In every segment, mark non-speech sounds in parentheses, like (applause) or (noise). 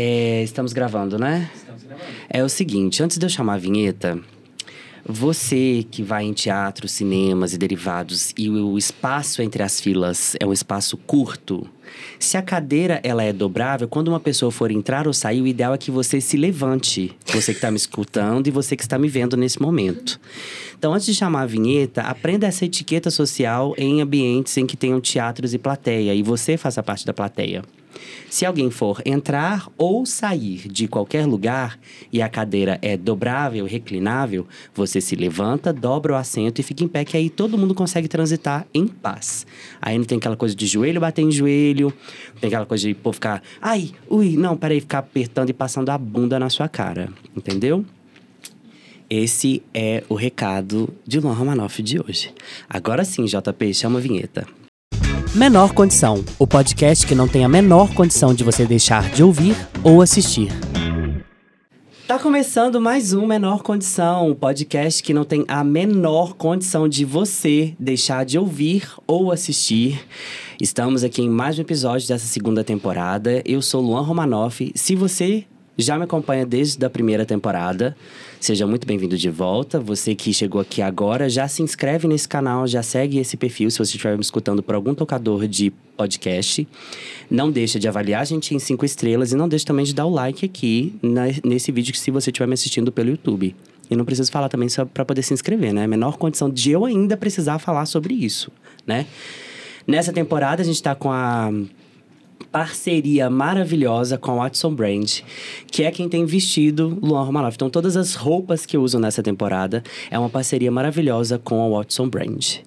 É, estamos gravando, né? Estamos gravando. É o seguinte, antes de eu chamar a vinheta, você que vai em teatro, cinemas e derivados e o espaço entre as filas é um espaço curto, se a cadeira ela é dobrável, quando uma pessoa for entrar ou sair, o ideal é que você se levante. Você que está me escutando e você que está me vendo nesse momento. Então, antes de chamar a vinheta, aprenda essa etiqueta social em ambientes em que tenham teatros e plateia e você faça parte da plateia. Se alguém for entrar ou sair de qualquer lugar e a cadeira é dobrável, reclinável, você se levanta, dobra o assento e fica em pé, que aí todo mundo consegue transitar em paz. Aí não tem aquela coisa de joelho bater em joelho, tem aquela coisa de pô, ficar, ai, ui, não, peraí, ficar apertando e passando a bunda na sua cara, entendeu? Esse é o recado de Luan Romanoff de hoje. Agora sim, JP, chama a vinheta. Menor Condição, o podcast que não tem a menor condição de você deixar de ouvir ou assistir. Tá começando mais um Menor Condição, um podcast que não tem a menor condição de você deixar de ouvir ou assistir. Estamos aqui em mais um episódio dessa segunda temporada. Eu sou Luan Romanoff. Se você já me acompanha desde a primeira temporada, seja muito bem-vindo de volta. Você que chegou aqui agora, já se inscreve nesse canal, já segue esse perfil se você estiver me escutando por algum tocador de podcast. Não deixa de avaliar a gente em cinco estrelas e não deixa também de dar o like aqui na, nesse vídeo se você estiver me assistindo pelo YouTube. E não preciso falar também só para poder se inscrever, né? Menor condição de eu ainda precisar falar sobre isso, né? Nessa temporada a gente está com a parceria maravilhosa com a Watson Brand, que é quem tem vestido Luan Romanoff. Então, todas as roupas que eu uso nessa temporada é uma parceria maravilhosa com a Watson Brand.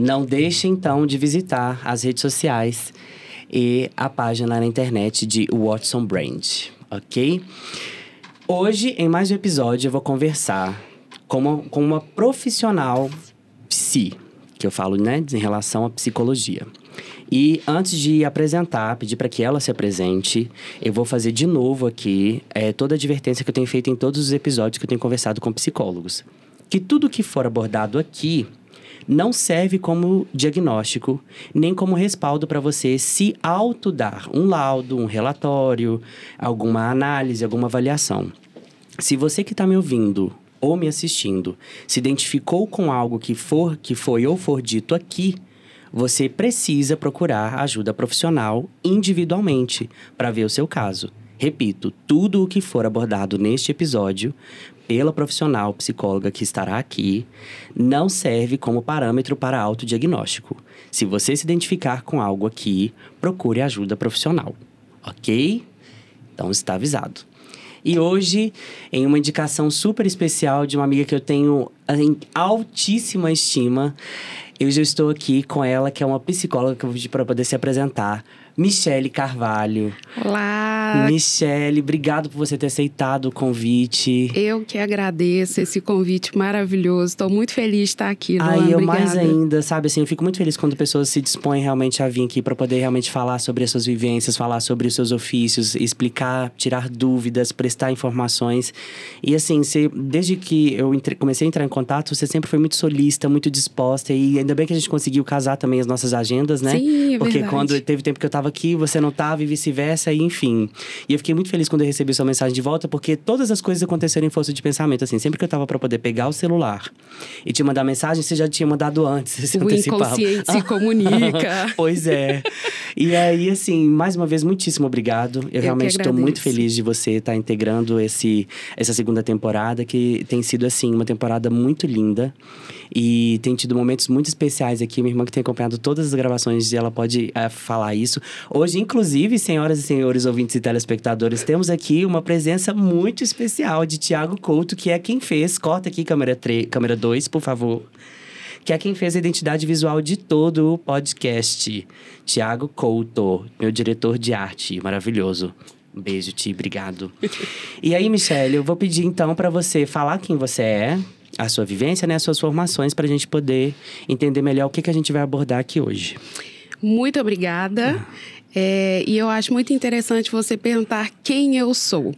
Não deixe então de visitar as redes sociais e a página na internet de Watson Brand, ok? Hoje, em mais um episódio, eu vou conversar com uma, com uma profissional psi, que eu falo, né, em relação à psicologia. E antes de apresentar, pedir para que ela se apresente, eu vou fazer de novo aqui é, toda a advertência que eu tenho feito em todos os episódios que eu tenho conversado com psicólogos. Que tudo que for abordado aqui não serve como diagnóstico, nem como respaldo para você se autodar um laudo, um relatório, alguma análise, alguma avaliação. Se você que está me ouvindo ou me assistindo se identificou com algo que for que foi ou for dito aqui, você precisa procurar ajuda profissional individualmente para ver o seu caso. Repito, tudo o que for abordado neste episódio pela profissional psicóloga que estará aqui não serve como parâmetro para autodiagnóstico. Se você se identificar com algo aqui, procure ajuda profissional, ok? Então está avisado. E hoje, em uma indicação super especial de uma amiga que eu tenho em altíssima estima, eu já estou aqui com ela, que é uma psicóloga que eu vou pedir para poder se apresentar. Michele Carvalho. Olá! Michele, obrigado por você ter aceitado o convite. Eu que agradeço esse convite maravilhoso. Estou muito feliz de estar aqui, Luan. Aí eu Obrigada. mais ainda, sabe assim, eu fico muito feliz quando pessoas se dispõem realmente a vir aqui para poder realmente falar sobre as suas vivências, falar sobre os seus ofícios, explicar, tirar dúvidas, prestar informações. E assim, você, desde que eu entre, comecei a entrar em contato, você sempre foi muito solista, muito disposta e ainda bem que a gente conseguiu casar também as nossas agendas, né? Sim, é Porque verdade. quando teve tempo que eu tava aqui, você não tava e vice-versa, e enfim. E eu fiquei muito feliz quando eu recebi sua mensagem de volta, porque todas as coisas aconteceram em força de pensamento, assim. Sempre que eu tava para poder pegar o celular e te mandar mensagem, você já tinha mandado antes, (laughs) O inconsciente se (laughs) comunica. (laughs) pois é. E aí, assim, mais uma vez, muitíssimo obrigado. Eu, que realmente estou muito feliz de você estar integrando esse, essa segunda temporada, que tem sido, assim, uma temporada muito linda. E tem tido momentos muito especiais aqui. Minha irmã que tem acompanhado todas as gravações, ela pode eh, falar isso. Hoje, inclusive, senhoras e senhores ouvintes e telespectadores, temos aqui uma presença muito especial de Tiago Couto, que é quem fez. Corta aqui, câmera 3, câmera 2, por favor que é quem fez a identidade visual de todo o podcast. Tiago Couto, meu diretor de arte, maravilhoso. Um beijo, Ti, obrigado. (laughs) e aí, Michelle, eu vou pedir então para você falar quem você é, a sua vivência, né, as suas formações, para a gente poder entender melhor o que, que a gente vai abordar aqui hoje. Muito obrigada. É, e eu acho muito interessante você perguntar quem eu sou.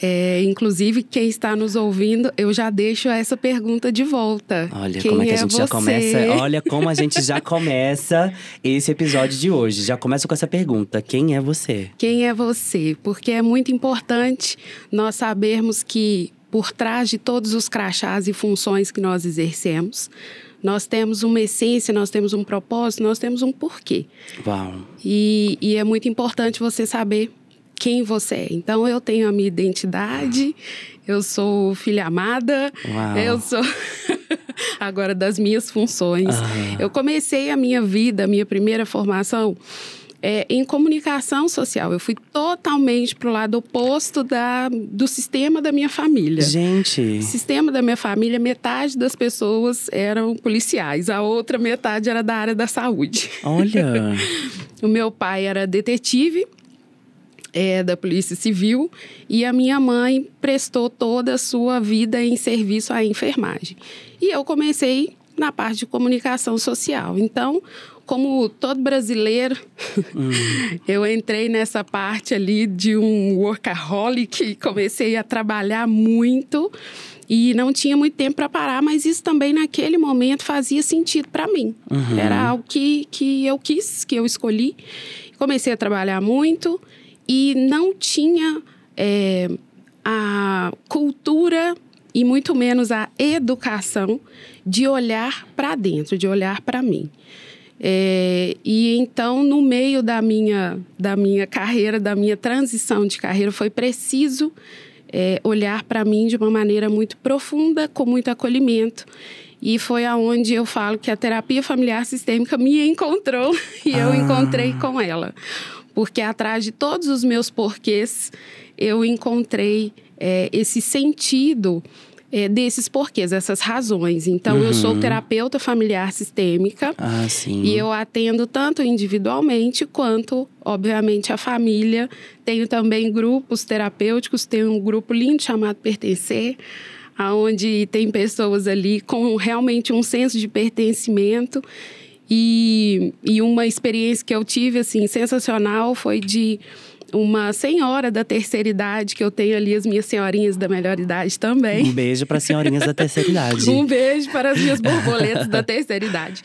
É, inclusive, quem está nos ouvindo, eu já deixo essa pergunta de volta. Olha quem como é que a é gente você? já começa. Olha como a gente já começa esse episódio de hoje. Já começa com essa pergunta: quem é você? Quem é você? Porque é muito importante nós sabermos que por trás de todos os crachás e funções que nós exercemos, nós temos uma essência, nós temos um propósito, nós temos um porquê. Uau. E, e é muito importante você saber quem você é. Então, eu tenho a minha identidade, eu sou filha amada, Uau. eu sou. (laughs) Agora, das minhas funções. Ah. Eu comecei a minha vida, a minha primeira formação. É, em comunicação social. Eu fui totalmente para o lado oposto da, do sistema da minha família. Gente. O sistema da minha família, metade das pessoas eram policiais, a outra metade era da área da saúde. Olha. (laughs) O meu pai era detetive é, da Polícia Civil e a minha mãe prestou toda a sua vida em serviço à enfermagem. E eu comecei na parte de comunicação social. Então, como todo brasileiro, (laughs) eu entrei nessa parte ali de um workaholic comecei a trabalhar muito e não tinha muito tempo para parar, mas isso também naquele momento fazia sentido para mim. Era algo que, que eu quis, que eu escolhi. Comecei a trabalhar muito e não tinha é, a cultura e muito menos a educação de olhar para dentro, de olhar para mim. É, e então, no meio da minha, da minha carreira, da minha transição de carreira, foi preciso é, olhar para mim de uma maneira muito profunda, com muito acolhimento. E foi aonde eu falo que a terapia familiar sistêmica me encontrou (laughs) e eu Ah. encontrei com ela. Porque atrás de todos os meus porquês, eu encontrei é, esse sentido é, desses porquês, essas razões. Então, eu sou terapeuta familiar sistêmica. Ah, sim. E eu atendo tanto individualmente quanto, obviamente, a família. Tenho também grupos terapêuticos, tenho um grupo lindo chamado Pertencer, onde tem pessoas ali com realmente um senso de pertencimento. E, e uma experiência que eu tive, assim, sensacional foi de uma senhora da terceira idade, que eu tenho ali as minhas senhorinhas da melhor idade também. Um beijo para senhorinhas da terceira idade. (laughs) Um beijo para as minhas borboletas da terceira idade.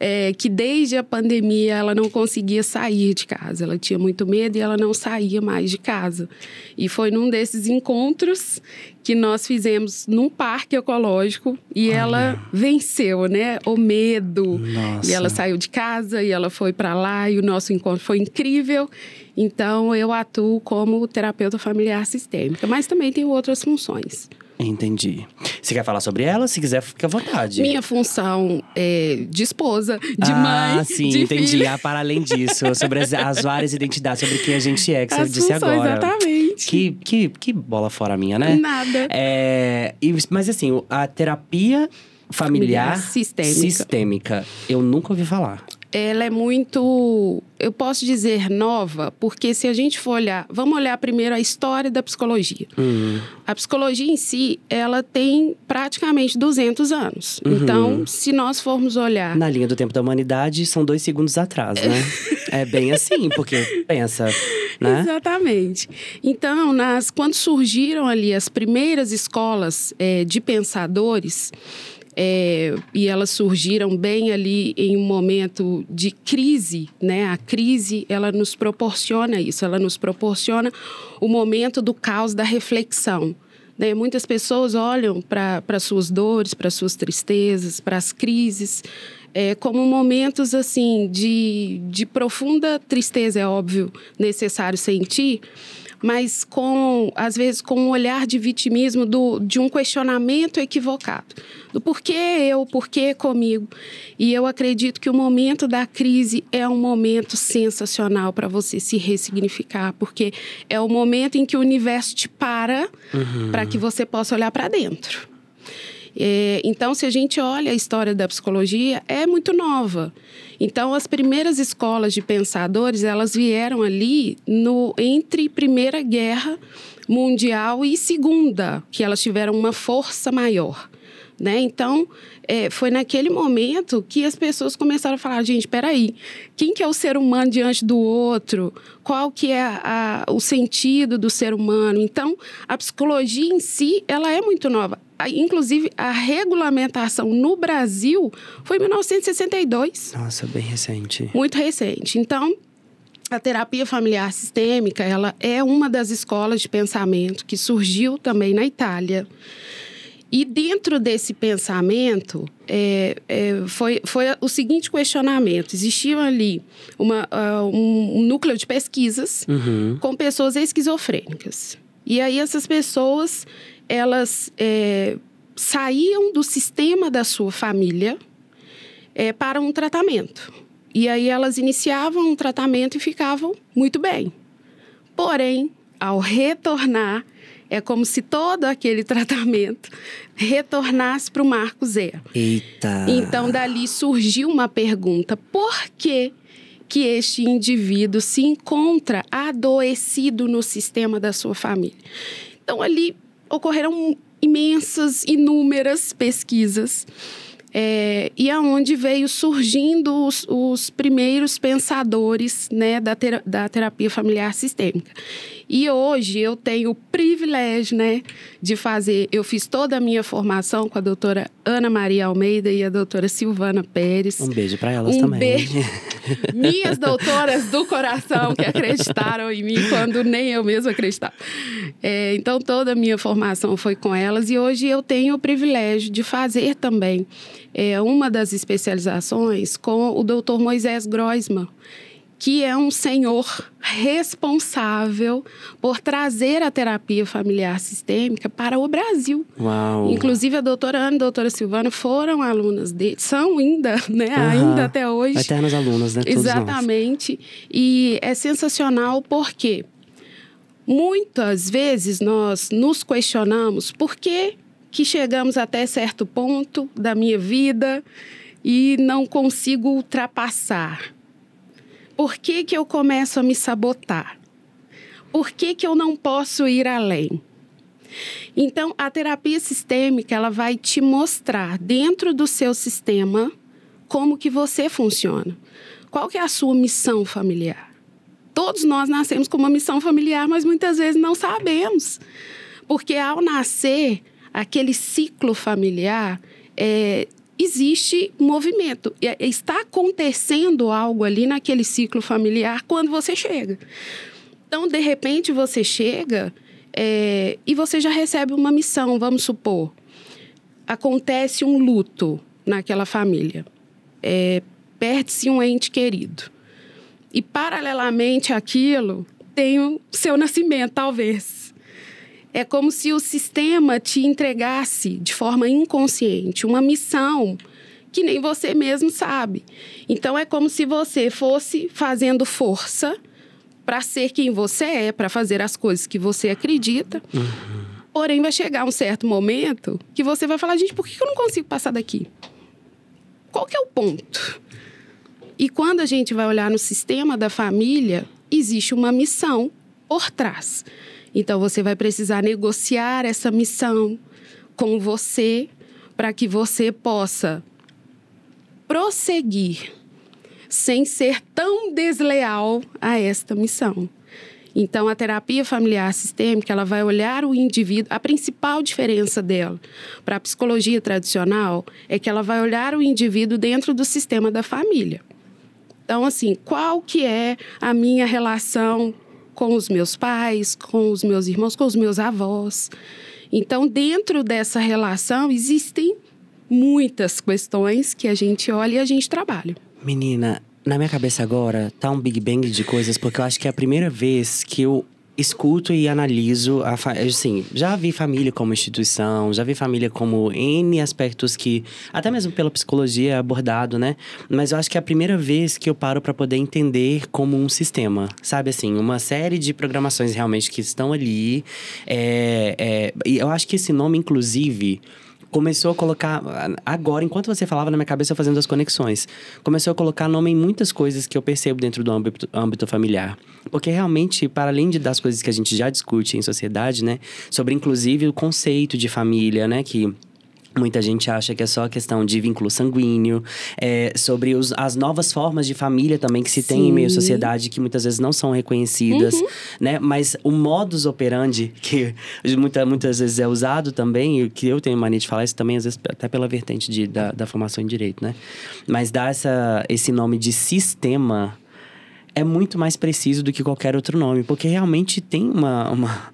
É, que desde a pandemia ela não conseguia sair de casa. Ela tinha muito medo e ela não saía mais de casa. E foi num desses encontros que nós fizemos num parque ecológico e ela venceu, né, o medo. Nossa. E ela saiu de casa e ela foi para lá e o nosso encontro foi incrível. Então eu atuo como terapeuta familiar sistêmica, mas também tenho outras funções. Entendi. Você quer falar sobre ela? Se quiser, fica à vontade. Minha função é de esposa, de ah, mãe, sim, de entendi. filha. Ah, para além disso, sobre as, as várias identidades, sobre quem a gente é, que você As disse funções, agora. exatamente. Que, que, que bola fora minha, né? Nada. É, e- mas assim, a terapia familiar, Familiar sistêmica. sistêmica, eu nunca ouvi falar. Ela é muito, eu posso dizer, nova, porque se a gente for olhar, vamos olhar primeiro a história da psicologia. Hum, A psicologia em si, ela tem praticamente 200 anos. Então, se nós formos olhar na linha do tempo da humanidade, são dois segundos atrás, né? (laughs) é bem assim, porque pensa, né? Exatamente. Então, nas, quando surgiram ali as primeiras escolas eh, de pensadores, eh, e elas surgiram bem ali em um momento de crise, né? A crise, ela nos proporciona isso, ela nos proporciona o momento do caos da reflexão. né? Muitas pessoas olham para suas dores, para suas tristezas, para as crises, é, como momentos assim de, de profunda tristeza, é óbvio, necessário sentir, mas com às vezes com um olhar de vitimismo do, de um questionamento equivocado do porquê eu, porquê comigo. E eu acredito que o momento da crise é um momento sensacional para você se ressignificar, porque é o momento em que o universo te para para que você possa olhar para dentro. É, então, se a gente olha a história da psicologia, é muito nova. Então, as primeiras escolas de pensadores, elas vieram ali no entre Primeira Guerra Mundial e Segunda, que elas tiveram uma força maior. Né? Então, é, foi naquele momento que as pessoas começaram a falar, gente, peraí, quem que é o ser humano diante do outro? Qual que é a, o sentido do ser humano? Então, a psicologia em si, ela é muito nova. Inclusive, a regulamentação no Brasil foi em 1962. Nossa, bem recente. Muito recente. Então, a terapia familiar sistêmica, ela é uma das escolas de pensamento que surgiu também na Itália. E dentro desse pensamento, é, é, foi, foi o seguinte questionamento: existia ali uma, uh, um, um, núcleo de pesquisas uhum. com pessoas esquizofrênicas. E aí essas pessoas, elas é, saíam do sistema da sua família é, para um tratamento. E aí elas iniciavam um tratamento e ficavam muito bem. Porém, ao retornar, é como se todo aquele (laughs) tratamento retornasse para o marco zero. Eita! Então, dali surgiu uma pergunta: por que, que este indivíduo se encontra adoecido no sistema da sua família? Então, ali ocorreram imensas, inúmeras pesquisas é, e aonde veio surgindo os, os primeiros pensadores né, da, ter, da terapia familiar sistêmica. E hoje eu tenho o privilégio né, de fazer. Eu fiz toda a minha formação com a doutora Ana Maria Almeida e a doutora Silvana Pérez. Um beijo para elas um também. Beijo. (laughs) Minhas doutoras do coração que acreditaram em mim quando nem eu mesma acreditava. É, então, toda a minha formação foi com elas e hoje eu tenho o privilégio de fazer também é, uma das especializações com o doutor Moisés Groisman que é um senhor responsável por trazer a terapia familiar sistêmica para o Brasil. Uau. Inclusive a doutora Ana e a doutora Silvana foram alunas dele, são ainda, né? Uhum. Ainda até hoje. Eternas alunas, né? Todos Exatamente. Nós. E é sensacional porque muitas vezes nós nos questionamos por que, que chegamos até certo ponto da minha vida e não consigo ultrapassar por que, que eu começo a me sabotar? Por que, que eu não posso ir além? Então, a terapia sistêmica, ela vai te mostrar dentro do seu sistema como que você funciona. Qual que é a sua missão familiar? Todos nós nascemos com uma missão familiar, mas muitas vezes não sabemos. Porque ao nascer, aquele ciclo familiar é, existe movimento. Está acontecendo algo ali naquele ciclo familiar quando você chega. Então, de repente, você chega é, e você já recebe uma missão, vamos supor. Acontece um luto naquela família. É, Perde-se um ente querido. E, paralelamente àquilo, tem o seu nascimento, talvez é como se o sistema te entregasse de forma inconsciente uma missão que nem você mesmo sabe. Então é como se você fosse fazendo força para ser quem você é, para fazer as coisas que você acredita. Uhum. Porém, vai chegar um certo momento que você vai falar: gente, por que eu não consigo passar daqui? Qual que é o ponto? E quando a gente vai olhar no sistema da família, existe uma missão por trás. Então você vai precisar negociar essa missão com você para que você possa prosseguir sem ser tão desleal a esta missão. Então, a terapia familiar sistêmica, ela vai olhar o indivíduo. A principal diferença dela para a psicologia tradicional é que ela vai olhar o indivíduo dentro do sistema da família. Então, assim, qual que é a minha relação com os meus pais, com os meus irmãos, com os meus avós. Então, dentro dessa relação, existem muitas questões que a gente olha e a gente trabalha. Menina, na minha cabeça agora tá um Big Bang de coisas, porque eu acho que é a primeira vez que eu escuto e analiso a assim já vi família como instituição já vi família como n aspectos que até mesmo pela psicologia é abordado né? Mas eu acho que é a primeira vez que eu paro para poder entender como um sistema sabe assim uma série de programações realmente que estão ali é, é, e eu acho que esse nome inclusive começou a colocar. Agora, enquanto você falava na minha cabeça, fazendo as conexões, começou a colocar nome em muitas coisas que eu percebo dentro do âmbito, âmbito familiar. Porque realmente, para além de, das coisas que a gente já discute em sociedade, né, sobre inclusive o conceito de família, né, que Muita gente acha que é só questão de vínculo sanguíneo, é, sobre os, as novas formas de família também que se tem em meio à sociedade, que muitas vezes não são reconhecidas, uhum. né? Mas o modus operandi, que (laughs) muita, muitas vezes é usado também, e que eu tenho mania de falar isso também, às vezes até pela vertente de, da, da formação em direito, né? Mas dá essa, esse nome de sistema é muito mais preciso do que qualquer outro nome, porque realmente tem uma, uma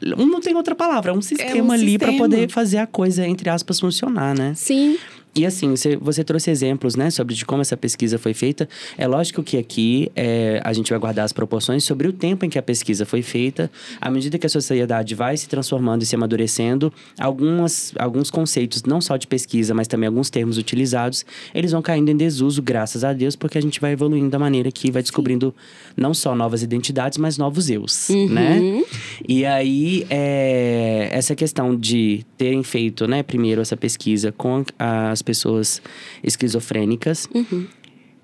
não tem outra palavra, é um sistema é um ali para poder fazer a coisa, entre aspas, funcionar, né? Sim. E assim, você, você, trouxe exemplos, né, sobre de como essa pesquisa foi feita. É lógico que aqui é, a gente vai guardar as proporções sobre o tempo em que a pesquisa foi feita. À medida que a sociedade vai se transformando e se amadurecendo, algumas, alguns conceitos, não só de pesquisa, mas também alguns termos utilizados, eles vão caindo em desuso, graças a Deus, porque a gente vai evoluindo da maneira que vai descobrindo não só novas identidades, mas novos eus, uhum. né? E aí, é, essa questão de terem feito, né, primeiro essa pesquisa com as as pessoas esquizofrênicas. Uhum.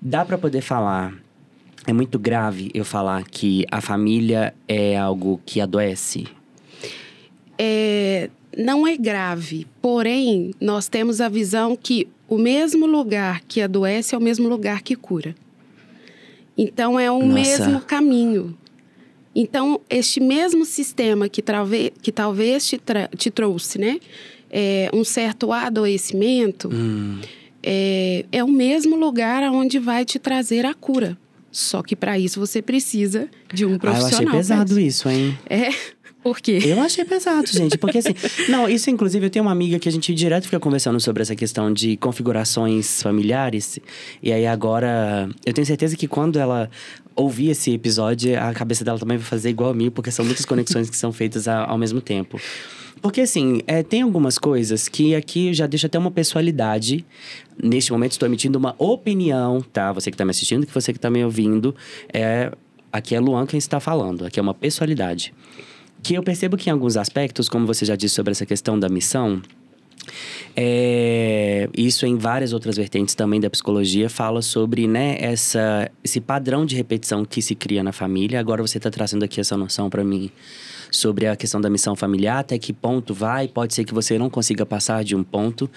Dá para poder falar. É muito grave eu falar que a família é algo que adoece? É, não é grave, porém, nós temos a visão que o mesmo lugar que adoece é o mesmo lugar que cura. Então, é o Nossa. mesmo caminho. Então, este mesmo sistema que, trave, que talvez te, te trouxe, né? É, um certo adoecimento, hum. é, é o mesmo lugar onde vai te trazer a cura. Só que para isso você precisa de um profissional. Ah, eu achei pesado isso, hein? É. Por quê? Eu achei pesado, gente. Porque assim. (laughs) não, isso inclusive eu tenho uma amiga que a gente direto fica conversando sobre essa questão de configurações familiares. E aí agora. Eu tenho certeza que quando ela ouvir esse episódio, a cabeça dela também vai fazer igual a mim, porque são muitas conexões que são feitas ao mesmo tempo. Porque, assim, é, tem algumas coisas que aqui já deixa até uma pessoalidade. Neste momento, estou emitindo uma opinião, tá? Você que está me assistindo, que você que está me ouvindo. É, aqui é Luan quem está falando. Aqui é uma pessoalidade. Que eu percebo que em alguns aspectos, como você já disse sobre essa questão da missão, é, isso em várias outras vertentes também da psicologia fala sobre né, essa, esse padrão de repetição que se cria na família. Agora você está trazendo aqui essa noção para mim sobre a questão da missão familiar, até que ponto vai, pode ser que você não consiga passar de um ponto.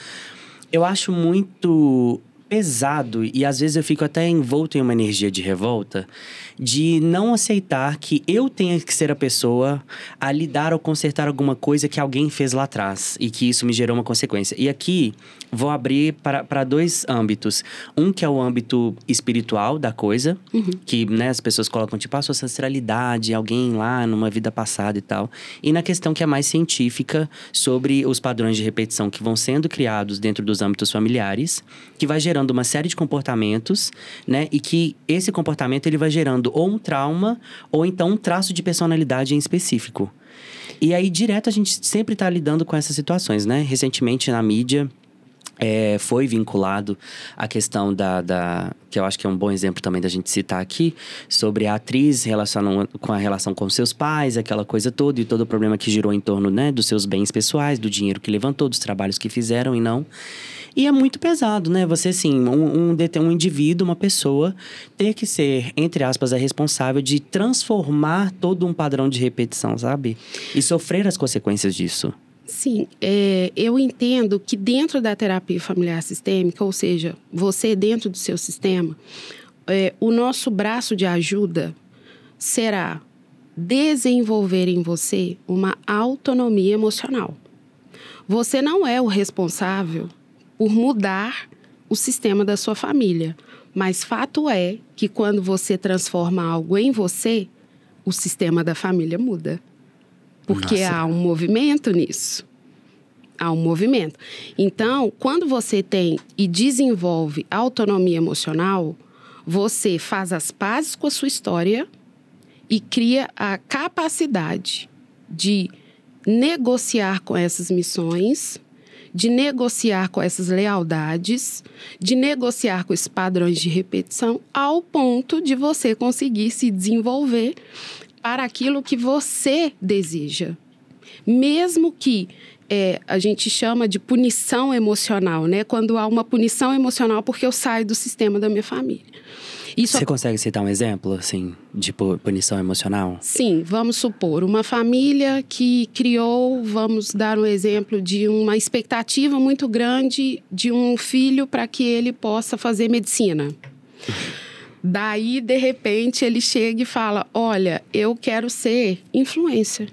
Eu acho muito pesado e às vezes eu fico até envolto em uma energia de revolta de não aceitar que eu tenha que ser a pessoa a lidar ou consertar alguma coisa que alguém fez lá atrás e que isso me gerou uma consequência. E aqui vou abrir para dois âmbitos. Um que é o âmbito espiritual da coisa, uhum. que né, as pessoas colocam tipo a sua ancestralidade, alguém lá numa vida passada e tal. E na questão que é mais científica sobre os padrões de repetição que vão sendo criados dentro dos âmbitos familiares, que vai gerando gerando uma série de comportamentos, né? E que esse comportamento ele vai gerando ou um trauma ou então um traço de personalidade em específico. E aí, direto, a gente sempre está lidando com essas situações, né? Recentemente, na mídia, é, foi vinculado à questão da, da, que eu acho que é um bom exemplo também da gente citar aqui, sobre a atriz relacionando com a relação com seus pais, aquela coisa toda, e todo o problema que girou em torno né, dos seus bens pessoais, do dinheiro que levantou, dos trabalhos que fizeram e não. E é muito pesado, né? Você, assim, um, um, um indivíduo, uma pessoa, ter que ser, entre aspas, a responsável de transformar todo um padrão de repetição, sabe? E sofrer as consequências disso. Sim, é, eu entendo que dentro da terapia familiar sistêmica, ou seja, você dentro do seu sistema, é, o nosso braço de ajuda será desenvolver em você uma autonomia emocional. Você não é o responsável por mudar o sistema da sua família. Mas fato é que quando você transforma algo em você, o sistema da família muda. Porque Nossa. há um movimento nisso. Há um movimento. Então, quando você tem e desenvolve autonomia emocional, você faz as pazes com a sua história e cria a capacidade de negociar com essas missões de negociar com essas lealdades, de negociar com esses padrões de repetição, ao ponto de você conseguir se desenvolver para aquilo que você deseja. Mesmo que é, a gente chama de punição emocional, né? Quando há uma punição emocional porque eu saio do sistema da minha família. Isso Você consegue citar um exemplo, assim, de punição emocional? Sim, vamos supor, uma família que criou, vamos dar um exemplo de uma expectativa muito grande de um filho para que ele possa fazer medicina. Daí, de repente, ele chega e fala: Olha, eu quero ser influencer.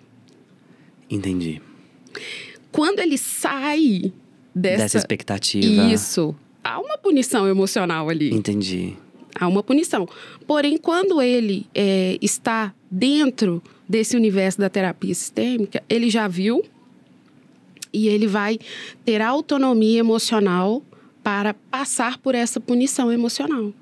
Entendi. Quando ele sai dessa, dessa expectativa. Isso. Há uma punição emocional ali. Entendi. Há uma punição. Porém, quando ele é, está dentro desse universo da terapia sistêmica, ele já viu e ele vai ter autonomia emocional para passar por essa punição emocional.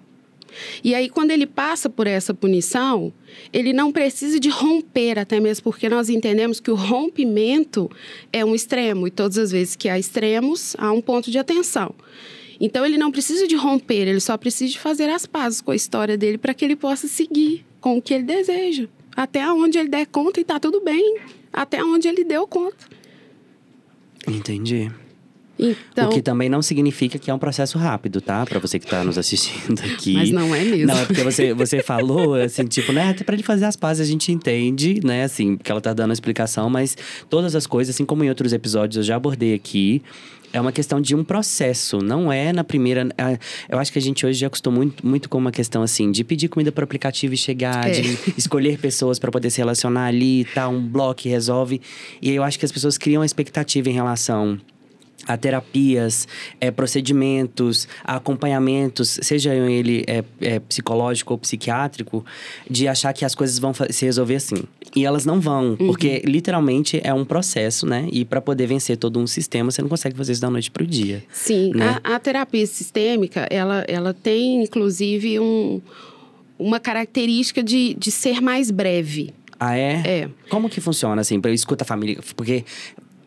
E aí, quando ele passa por essa punição, ele não precisa de romper, até mesmo porque nós entendemos que o rompimento é um extremo, e todas as vezes que há extremos, há um ponto de atenção. Então, ele não precisa de romper, ele só precisa de fazer as pazes com a história dele para que ele possa seguir com o que ele deseja. Até onde ele der conta e está tudo bem. Até onde ele deu conta. Entendi. Então, o que também não significa que é um processo rápido, tá? Para você que está nos assistindo aqui. Mas não é mesmo. Não, é porque você, você falou, (laughs) assim, tipo, né? Até pra ele fazer as pazes a gente entende, né? Assim, que ela tá dando a explicação, mas todas as coisas, assim como em outros episódios eu já abordei aqui, é uma questão de um processo, não é na primeira. Eu acho que a gente hoje já acostumou muito, muito com uma questão assim, de pedir comida por aplicativo e chegar, é. de (laughs) escolher pessoas para poder se relacionar ali e tá, tal, um bloco resolve. E eu acho que as pessoas criam uma expectativa em relação a terapias, é, procedimentos, a acompanhamentos, seja ele é, é, psicológico ou psiquiátrico, de achar que as coisas vão se resolver assim. E elas não vão, uhum. porque literalmente é um processo, né? E para poder vencer todo um sistema, você não consegue fazer isso da noite pro dia. Sim, né? a, a terapia sistêmica, ela, ela tem inclusive um, uma característica de, de ser mais breve. Ah, é? É. Como que funciona, assim? Escuta a família. Porque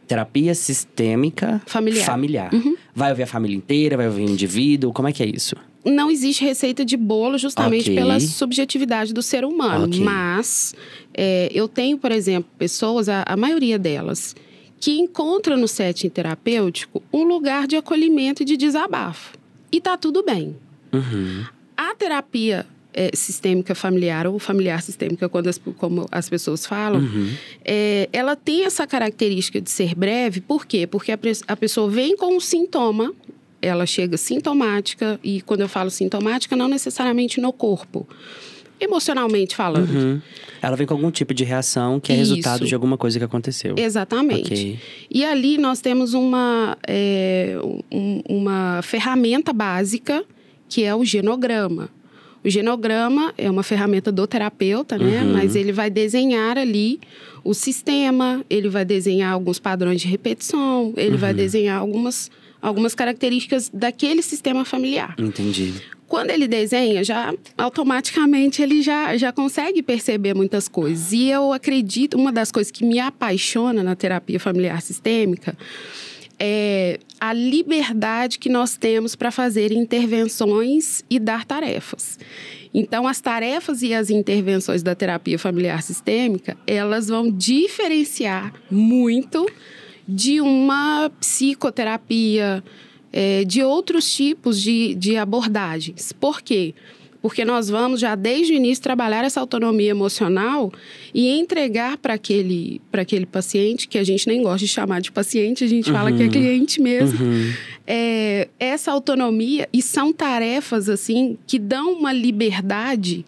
terapia sistêmica familiar. familiar. Uhum. Vai ouvir a família inteira, vai ouvir o indivíduo? Como é que é isso? Não existe receita de bolo justamente okay. pela subjetividade do ser humano. Okay. Mas é, eu tenho, por exemplo, pessoas, a, a maioria delas, que encontra no setting terapêutico um lugar de acolhimento e de desabafo. E tá tudo bem. Uhum. A terapia é, sistêmica familiar ou familiar sistêmica, quando as, como as pessoas falam, uhum. é, ela tem essa característica de ser breve, por quê? Porque a, a pessoa vem com um sintoma, ela chega sintomática, e quando eu falo sintomática, não necessariamente no corpo, emocionalmente falando. Uhum. Ela vem com algum tipo de reação que é Isso. resultado de alguma coisa que aconteceu. Exatamente. Okay. E ali nós temos uma, é, um, uma ferramenta básica que é o genograma. O genograma é uma ferramenta do terapeuta, né? Uhum. Mas ele vai desenhar ali o sistema, ele vai desenhar alguns padrões de repetição, ele uhum. vai desenhar algumas, algumas características daquele sistema familiar. Entendi. Quando ele desenha, já automaticamente ele já, já consegue perceber muitas coisas. E eu acredito, uma das coisas que me apaixona na terapia familiar sistêmica é a liberdade que nós temos para fazer intervenções e dar tarefas. Então, as tarefas e as intervenções da terapia familiar sistêmica, elas vão diferenciar muito de uma psicoterapia, é, de outros tipos de, de abordagens. Por quê? Porque porque nós vamos já desde o início trabalhar essa autonomia emocional e entregar para aquele, aquele paciente, que a gente nem gosta de chamar de paciente, a gente uhum. fala que é uhum. cliente mesmo, uhum. é, essa autonomia e são tarefas assim que dão uma liberdade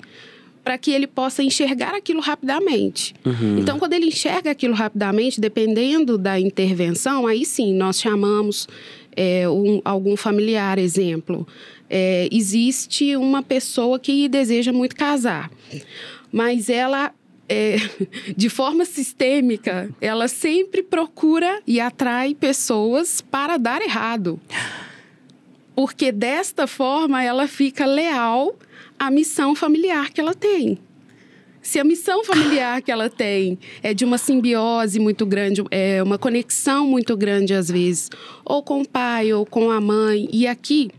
para que ele possa enxergar aquilo rapidamente. Uhum. Então, quando ele enxerga aquilo rapidamente, dependendo da intervenção, aí sim nós chamamos é, um, algum familiar, exemplo é, existe uma pessoa que deseja muito casar, mas ela é, (laughs) de forma sistêmica, ela sempre procura e atrai pessoas para dar errado. Porque desta forma ela fica leal à missão familiar que ela tem. Se a missão familiar que ela tem é de uma simbiose muito grande, é uma conexão muito grande às vezes, ou com o pai ou com a mãe, e aqui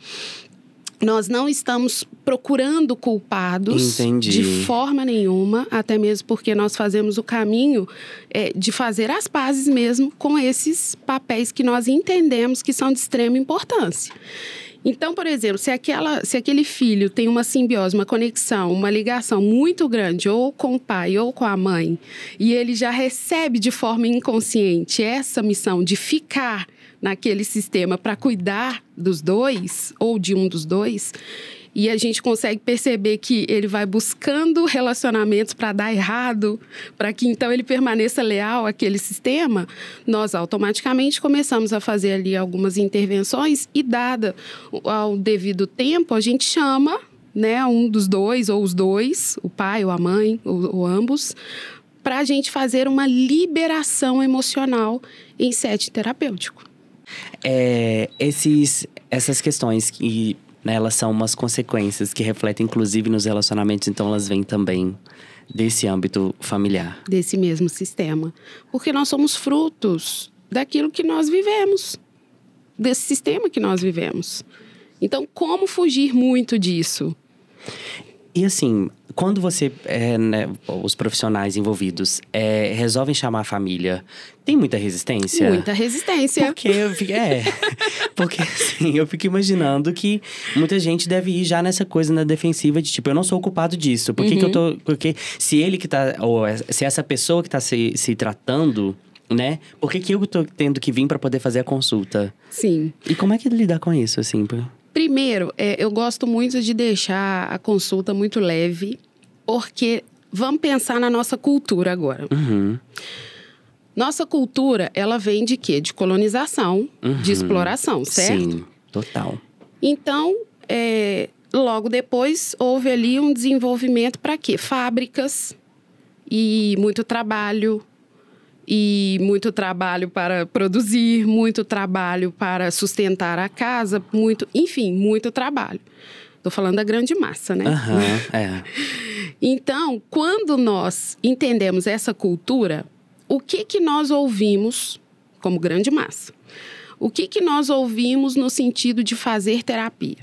nós não estamos procurando culpados Entendi. de forma nenhuma, até mesmo porque nós fazemos o caminho é, de fazer as pazes mesmo com esses papéis que nós entendemos que são de extrema importância. Então, por exemplo, se, aquela, se aquele filho tem uma simbiose, uma conexão, uma ligação muito grande, ou com o pai ou com a mãe, e ele já recebe de forma inconsciente essa missão de ficar naquele sistema para cuidar dos dois, ou de um dos dois, e a gente consegue perceber que ele vai buscando relacionamentos para dar errado, para que então ele permaneça leal àquele sistema, nós automaticamente começamos a fazer ali algumas intervenções e dada ao devido tempo, a gente chama, né, um dos dois ou os dois, o pai ou a mãe ou, ou ambos, para a gente fazer uma liberação emocional em sete terapêutico. É, esses, essas questões que né, elas são umas consequências que refletem, inclusive, nos relacionamentos, então elas vêm também desse âmbito familiar. Desse mesmo sistema. Porque nós somos frutos daquilo que nós vivemos, desse sistema que nós vivemos. Então, como fugir muito disso? E assim, quando você, é, né, os profissionais envolvidos é, resolvem chamar a família, tem muita resistência? Muita resistência. Porque eu fico, é, (laughs) porque assim, eu fico imaginando que muita gente deve ir já nessa coisa na defensiva de tipo, eu não sou o culpado disso. Por que, uhum. que eu tô. Porque se ele que tá. Ou se essa pessoa que tá se, se tratando né? Por que, que eu tô tendo que vir para poder fazer a consulta? Sim. E como é que lidar com isso, assim? Primeiro, é, eu gosto muito de deixar a consulta muito leve, porque vamos pensar na nossa cultura agora. Uhum. Nossa cultura, ela vem de quê? De colonização, uhum. de exploração, certo? Sim, total. Então, é, logo depois, houve ali um desenvolvimento para quê? Fábricas e muito trabalho, e muito trabalho para produzir, muito trabalho para sustentar a casa, muito, enfim, muito trabalho. Estou falando da grande massa, né? Uhum, (laughs) é. Então, quando nós entendemos essa cultura, o que que nós ouvimos como grande massa? O que que nós ouvimos no sentido de fazer terapia?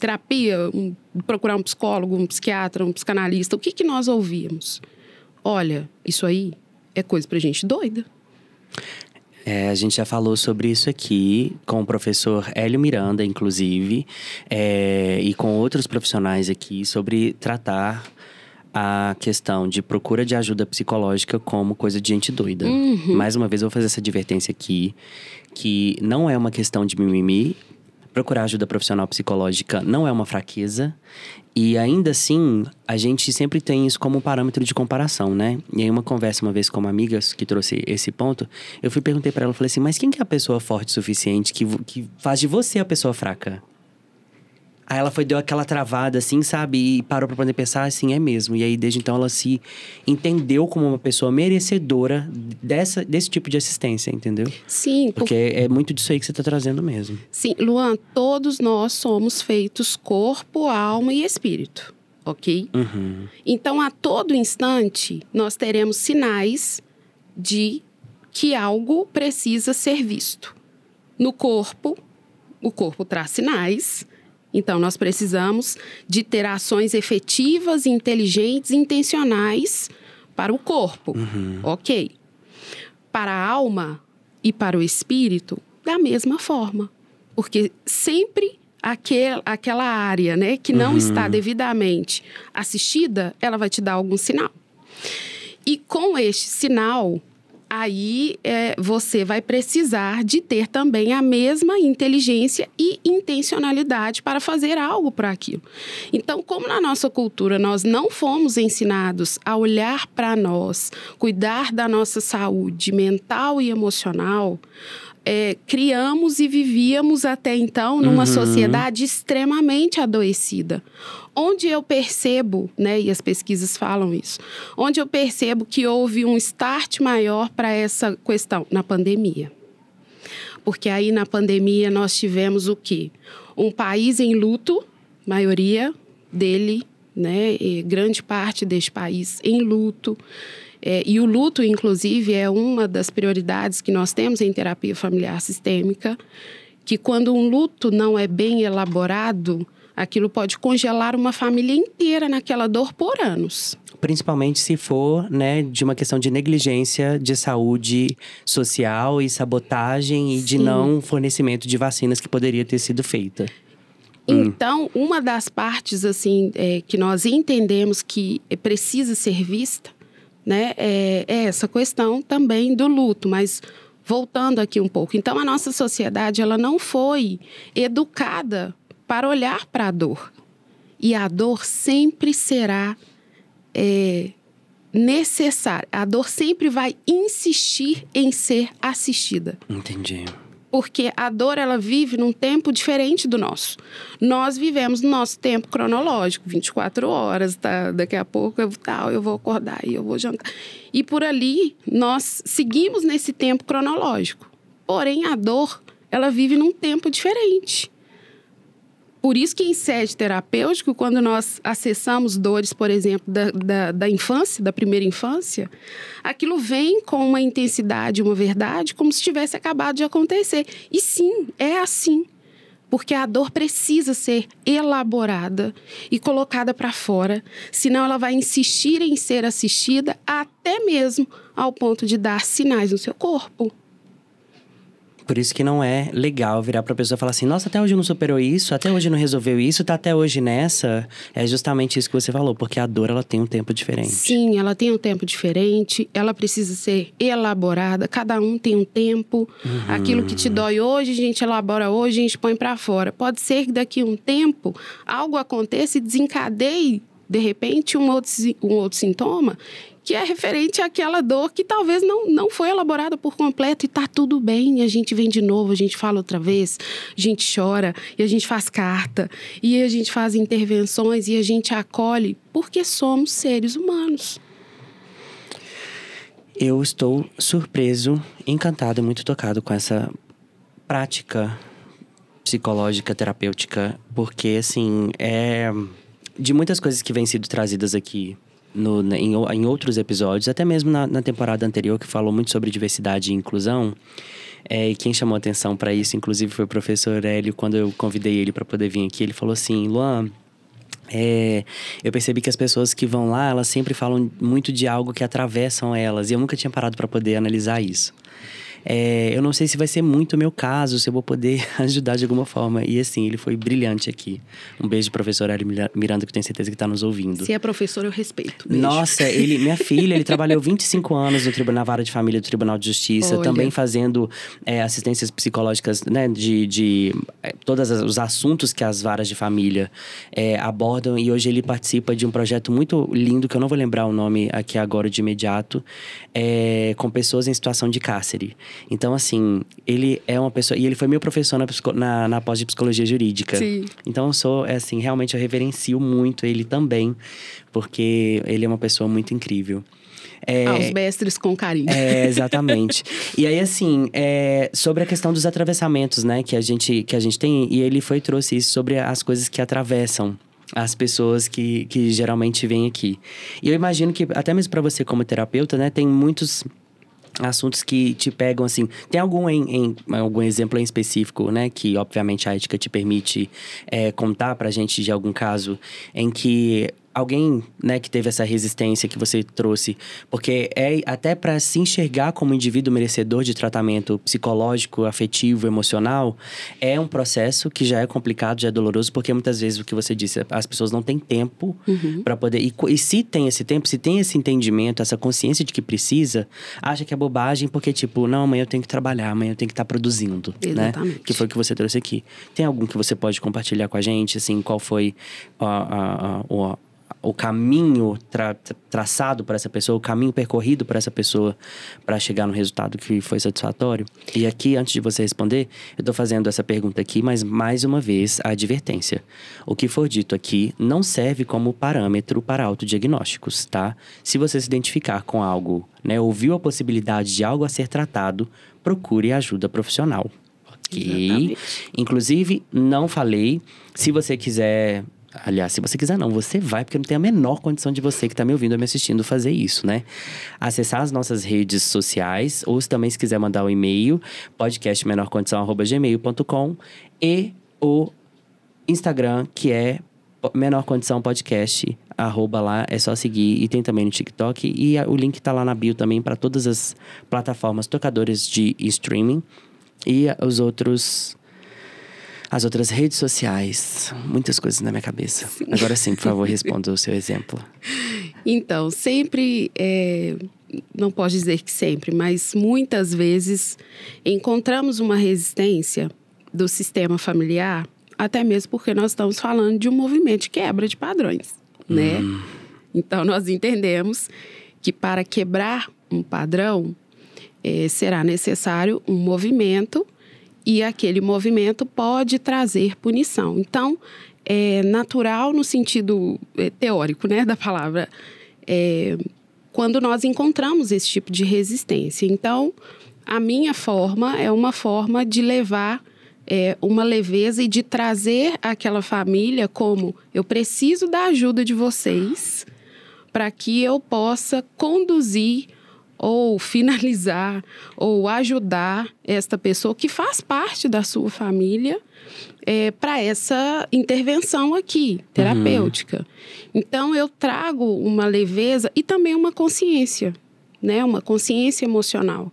Terapia, um, procurar um psicólogo, um psiquiatra, um psicanalista, o que que nós ouvimos? Olha, isso aí é coisa pra gente doida. É, a gente já falou sobre isso aqui com o professor Hélio Miranda, inclusive, é, e com outros profissionais aqui sobre tratar a questão de procura de ajuda psicológica como coisa de gente doida. Uhum. Mais uma vez, eu vou fazer essa advertência aqui, que não é uma questão de mimimi, procurar ajuda profissional psicológica não é uma fraqueza. E ainda assim, a gente sempre tem isso como parâmetro de comparação, né? E aí, uma conversa uma vez com uma amiga que trouxe esse ponto, eu fui perguntei para ela, falei assim, mas quem que é a pessoa forte o suficiente que, que faz de você a pessoa fraca? Aí ela foi, deu aquela travada, assim, sabe? E parou pra poder pensar, assim, é mesmo. E aí, desde então, ela se entendeu como uma pessoa merecedora dessa, desse tipo de assistência, entendeu? Sim. Porque por... é muito disso aí que você tá trazendo mesmo. Sim, Luan, todos nós somos feitos corpo, alma e espírito, ok? Uhum. Então, a todo instante, nós teremos sinais de que algo precisa ser visto. No corpo, o corpo traz sinais então, nós precisamos de ter ações efetivas, inteligentes, intencionais para o corpo. Uhum. Ok. Para a alma e para o espírito, da mesma forma. Porque sempre aquel, aquela área né, que não uhum. está devidamente assistida, ela vai te dar algum sinal. E com este sinal, aí é, você vai precisar de ter também a mesma inteligência e intencionalidade para fazer algo para aquilo. Então, como na nossa cultura nós não fomos ensinados a olhar para nós, cuidar da nossa saúde mental e emocional, é, criamos e vivíamos até então numa uhum. sociedade extremamente adoecida. Onde eu percebo, né, e as pesquisas falam isso, onde eu percebo que houve um start maior para essa questão? Na pandemia. Porque aí na pandemia nós tivemos o quê? Um país em luto, maioria dele, né, grande parte deste país em luto. É, e o luto, inclusive, é uma das prioridades que nós temos em terapia familiar sistêmica. que quando um luto não é bem elaborado, aquilo pode congelar uma família inteira naquela dor por anos. Principalmente se for, né, de uma questão de negligência de saúde social e sabotagem e de não fornecimento de vacinas que poderia ter sido feita. Então, uma das partes assim é, que nós entendemos que precisa ser vista, né, é, é essa questão também do luto, mas voltando aqui um pouco. Então, a nossa sociedade ela não foi educada para olhar para a dor. E a dor sempre será é, necessária. A dor sempre vai insistir em ser assistida. Entendi. Porque a dor ela vive num tempo diferente do nosso. Nós vivemos no nosso tempo cronológico, 24 horas, tá? Daqui a pouco eu, tal, eu vou acordar e eu vou jantar. E por ali nós seguimos nesse tempo cronológico. Porém, a dor, ela vive num tempo diferente. Por isso que em sede terapêutico, quando nós acessamos dores, por exemplo, da, da, da, infância, da primeira infância, aquilo vem com uma intensidade, uma verdade, como se tivesse acabado de acontecer. E sim, é assim. Porque a dor precisa ser elaborada e colocada para fora, senão ela vai insistir em ser assistida até mesmo ao ponto de dar sinais no seu corpo. Por isso que não é legal virar pra pessoa e falar assim: nossa, até hoje não superou isso, até hoje não resolveu isso, tá até hoje nessa. É justamente isso que você falou, porque a dor ela tem um tempo diferente. Sim, ela tem um tempo diferente, ela precisa ser elaborada, cada um tem um tempo. Uhum. Aquilo que te dói hoje, a gente elabora hoje, a gente põe para fora. Pode ser que daqui a um tempo algo aconteça e desencadeie de repente um outro, um outro sintoma que é referente àquela dor que talvez não, não foi elaborada por completo e tá tudo bem. A gente vem de novo, a gente fala outra vez, a gente chora e a gente faz carta e a gente faz intervenções e a gente acolhe porque somos seres humanos. Eu estou surpreso, encantado e muito tocado com essa prática psicológica, terapêutica, porque assim, é de muitas coisas que vêm sido trazidas aqui no, em, em, outros episódios, até mesmo na, na, temporada anterior, que falou muito sobre diversidade e inclusão. É, e quem chamou atenção para isso, inclusive, foi o professor Hélio, quando eu convidei ele para poder vir aqui. Ele falou assim: Luan, é, eu percebi que as pessoas que vão lá, elas sempre falam muito de algo que atravessam elas. E eu nunca tinha parado para poder analisar isso. É, eu não sei se vai ser muito o meu caso, se eu vou poder (laughs) ajudar de alguma forma. E assim, ele foi brilhante aqui. Um beijo, professor Hélio Miranda, que tenho certeza que está nos ouvindo. Se é professor, eu respeito. Beijo. Nossa, ele, minha filha, ele trabalhou 25 anos no Tribunal, na vara de família do Tribunal de Justiça, Olha. também fazendo é, assistências psicológicas, né, de, de é, todos os assuntos que as varas de família é, abordam. E hoje ele participa de um projeto muito lindo, que eu não vou lembrar o nome aqui agora de imediato, é, com pessoas em situação de cárcere. Então, assim, ele é uma pessoa. E ele foi meu professor na, na, na pós de psicologia jurídica. Sim. Então, eu sou, é assim, realmente eu reverencio muito ele também, porque ele é uma pessoa muito incrível. É, Aos mestres com carinho. É, (laughs) exatamente. e aí, assim, é, sobre a questão dos atravessamentos, né, que a, gente, que a gente tem, e ele foi trouxe isso sobre as coisas que atravessam as pessoas que, que geralmente vêm aqui. E eu imagino que, até mesmo para você como terapeuta, né, tem muitos assuntos que te pegam assim. Tem algum em, em, algum exemplo em específico, né, que obviamente a ética te permite é, contar pra gente de algum caso em que alguém, né, que teve essa resistência que você trouxe, porque é até para se enxergar como indivíduo merecedor de tratamento psicológico, afetivo, emocional, é um processo que já é complicado, já é doloroso, porque muitas vezes o que você disse, as pessoas não têm tempo uhum. para poder e, e, se tem esse tempo, se tem esse entendimento, essa consciência de que precisa, acha que é bobagem porque tipo, não, amanhã eu tenho que trabalhar, amanhã eu tenho que estar tá produzindo, né? Exatamente. né? Que foi o que você trouxe aqui. Tem algum que você pode compartilhar com a gente, assim, qual foi a, a, a, o caminho tra traçado para essa pessoa, o caminho percorrido para essa pessoa para chegar no resultado que foi satisfatório? E aqui, antes de você responder, eu estou fazendo essa pergunta aqui, mas mais uma vez a advertência. O que for dito aqui não serve como parâmetro para autodiagnósticos, tá? Se você se identificar com algo, né, ouviu a possibilidade de algo a ser tratado, procure ajuda profissional. Ok? Exatamente. Inclusive, não falei. Se você quiser Aliás, se você quiser, não, você vai, porque não tem a menor condição de você que está me ouvindo ou me assistindo fazer isso, né? Acessar as nossas redes sociais, ou se também se quiser mandar um e-mail, podcastmenorcondição.gmail.com e o Instagram, que é Menor Condição Podcast, arroba lá, é só seguir. E tem também no TikTok. E o link tá lá na bio também para todas as plataformas tocadoras de streaming. E os outros as outras redes sociais. Muitas coisas na minha cabeça. Sim. Agora sim, por favor, (laughs) responda o seu exemplo. Então, sempre. É, não posso dizer que sempre, mas muitas vezes encontramos uma resistência do sistema familiar, até mesmo porque nós estamos falando de um movimento de quebra de padrões, né? Hum. Então, nós entendemos que para quebrar um padrão, é, será necessário um movimento e aquele movimento pode trazer punição. Então, é natural no sentido é, teórico né, da palavra, é, quando nós encontramos esse tipo de resistência. Então, a minha forma é uma forma de levar é, uma leveza e de trazer aquela família como eu preciso da ajuda de vocês para que eu possa conduzir ou finalizar ou ajudar esta pessoa que faz parte da sua família é, para essa intervenção aqui, terapêutica. Uhum. Então, eu trago uma leveza e também uma consciência, né? Uma consciência emocional.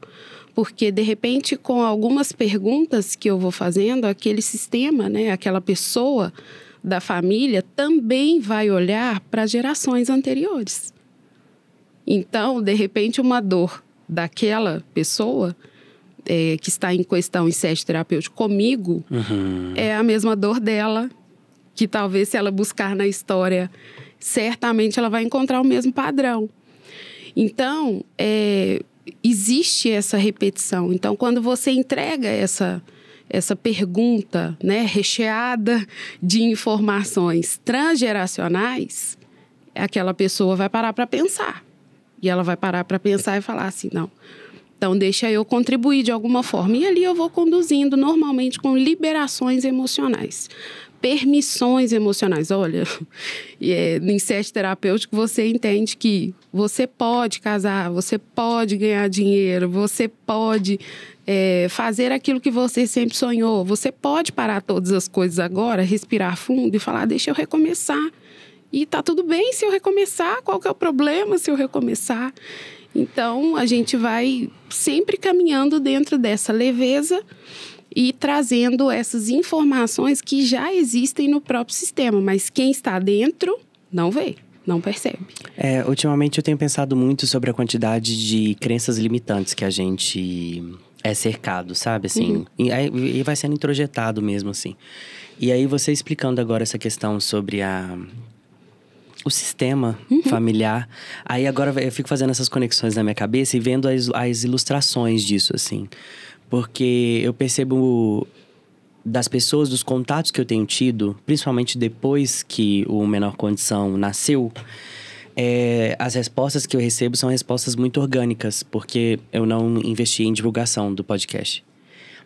Porque, de repente, com algumas perguntas que eu vou fazendo, aquele sistema, né? Aquela pessoa da família também vai olhar para gerações anteriores. Então, de repente, uma dor daquela pessoa é, que está em questão em sete terapêutico comigo uhum. é a mesma dor dela, que talvez se ela buscar na história, certamente ela vai encontrar o mesmo padrão. Então, é, existe essa repetição. Então, quando você entrega essa essa pergunta, né, recheada de informações transgeracionais, aquela pessoa vai parar para pensar. E ela vai parar para pensar e falar assim: não. Então, deixa eu contribuir de alguma forma. E ali eu vou conduzindo normalmente com liberações emocionais permissões emocionais. Olha, (laughs) é, no inset terapêutico você entende que você pode casar, você pode ganhar dinheiro, você pode é, fazer aquilo que você sempre sonhou, você pode parar todas as coisas agora, respirar fundo e falar: deixa eu recomeçar. E tá tudo bem se eu recomeçar, qual que é o problema se eu recomeçar? Então, a gente vai sempre caminhando dentro dessa leveza e trazendo essas informações que já existem no próprio sistema, mas quem está dentro não vê, não percebe. É, ultimamente eu tenho pensado muito sobre a quantidade de crenças limitantes que a gente é cercado, sabe? Assim, uhum. e, e vai sendo introjetado mesmo, assim. E aí você explicando agora essa questão sobre a o sistema uhum. familiar. Aí agora eu fico fazendo essas conexões na minha cabeça e vendo as, as ilustrações disso, assim. Porque eu percebo das pessoas, dos contatos que eu tenho tido, principalmente depois que o Menor Condição nasceu, é, as respostas que eu recebo são respostas muito orgânicas, porque eu não investi em divulgação do podcast.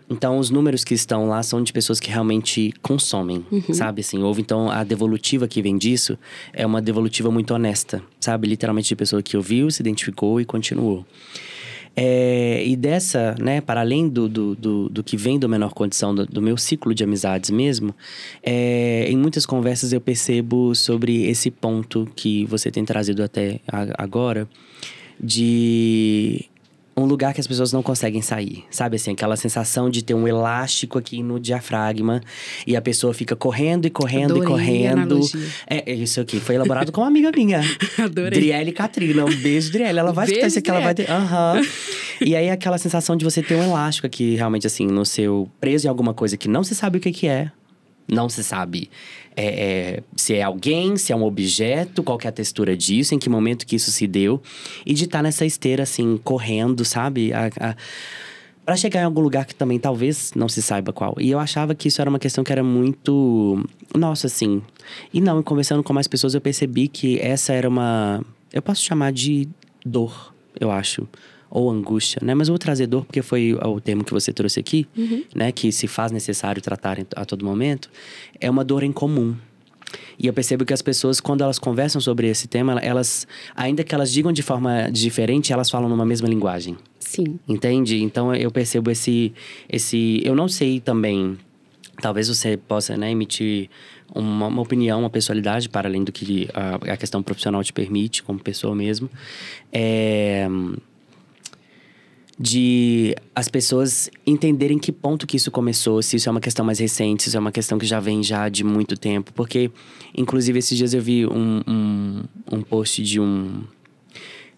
Então, os números que estão lá são de pessoas que realmente consomem, uhum. sabe? Assim, houve então a devolutiva que vem disso é uma devolutiva muito honesta, sabe? Literalmente de pessoa que ouviu, se identificou e continuou. É, e dessa, né, para além do, do, do, do, que vem do menor condição, do, do meu ciclo de amizades mesmo, é, em muitas conversas eu percebo sobre esse ponto que você tem trazido até agora, de um lugar que as pessoas não conseguem sair. Sabe assim, aquela sensação de ter um elástico aqui no diafragma e a pessoa fica correndo e correndo Adorei e correndo. É, é, isso aqui foi elaborado com uma amiga minha. (laughs) Adorei. Driele Katrina. Um beijo, Driele. Ela vai escutar isso aqui, ela vai ter. Aham. Uhum. e aí aquela sensação de você ter um elástico aqui, realmente, assim, no seu. preso em alguma coisa que não se sabe o que, que é. Não se sabe é, é, se é alguém, se é um objeto, qual é a textura disso, em que momento que isso se deu. E de estar tá nessa esteira, assim, correndo, sabe? A, a, para chegar em algum lugar que também talvez não se saiba qual. E eu achava que isso era uma questão que era muito. Nossa, assim. E não, conversando com mais pessoas, eu percebi que essa era uma. Eu posso chamar de dor, eu acho ou angústia, né? Mas vou trazer dor porque foi o termo que você trouxe aqui, uhum. né? Que se faz necessário tratar a todo momento. É uma dor em comum. E eu percebo que as pessoas, quando elas conversam sobre esse tema, elas, ainda que elas digam de forma diferente, elas falam numa mesma linguagem. Sim. Entende? Então eu percebo esse. esse eu não sei também. Talvez você possa né, emitir uma, uma, opinião, uma personalidade, para além do que a, a questão profissional te permite, como pessoa mesmo. É de as pessoas entenderem que ponto que isso começou, se isso é uma questão mais recente, se isso é uma questão que já vem já de muito tempo. Porque, inclusive, esses dias eu vi um, um, um post de um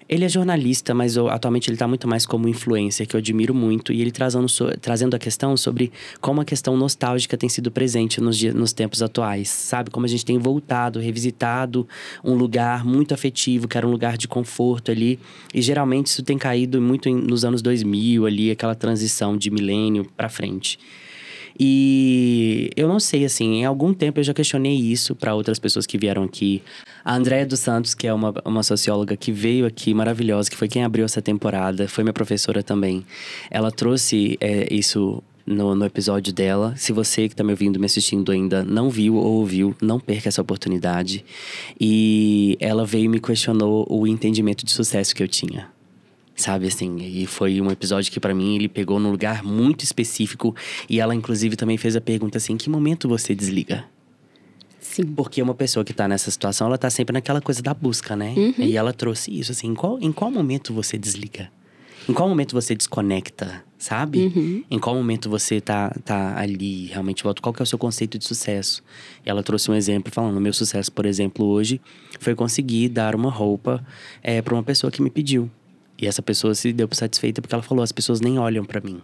ele é jornalista, mas atualmente ele está muito mais como influencer, que eu admiro muito. E ele trazendo, so, trazendo a questão sobre como a questão nostálgica tem sido presente nos, nos tempos atuais, sabe? Como a gente tem voltado, revisitado um lugar muito afetivo, que era um lugar de conforto ali. E geralmente isso tem caído muito em, nos anos 2000 ali, aquela transição de milênio para frente. E eu não sei, assim, em algum tempo eu já questionei isso para outras pessoas que vieram aqui. A Andréia dos Santos, que é uma, uma socióloga que veio aqui, maravilhosa, que foi quem abriu essa temporada, foi minha professora também. Ela trouxe é, isso no, no, episódio dela. Se você que está me ouvindo, me assistindo ainda, não viu ou ouviu, não perca essa oportunidade. E ela veio e me questionou o entendimento de sucesso que eu tinha sabe assim e foi um episódio que para mim ele pegou num lugar muito específico e ela inclusive também fez a pergunta assim em que momento você desliga Sim. Porque uma pessoa que tá nessa situação, ela tá sempre naquela coisa da busca, né? Uhum. E ela trouxe isso, assim, em qual, em qual momento você desliga? Em qual momento você desconecta, sabe? Uhum. Em qual momento você tá, tá ali, realmente volta? Qual que é o seu conceito de sucesso? E ela trouxe um exemplo falando: meu sucesso, por exemplo, hoje foi conseguir dar uma roupa é, para uma pessoa que me pediu. E essa pessoa se deu por satisfeita porque ela falou: as pessoas nem olham para mim.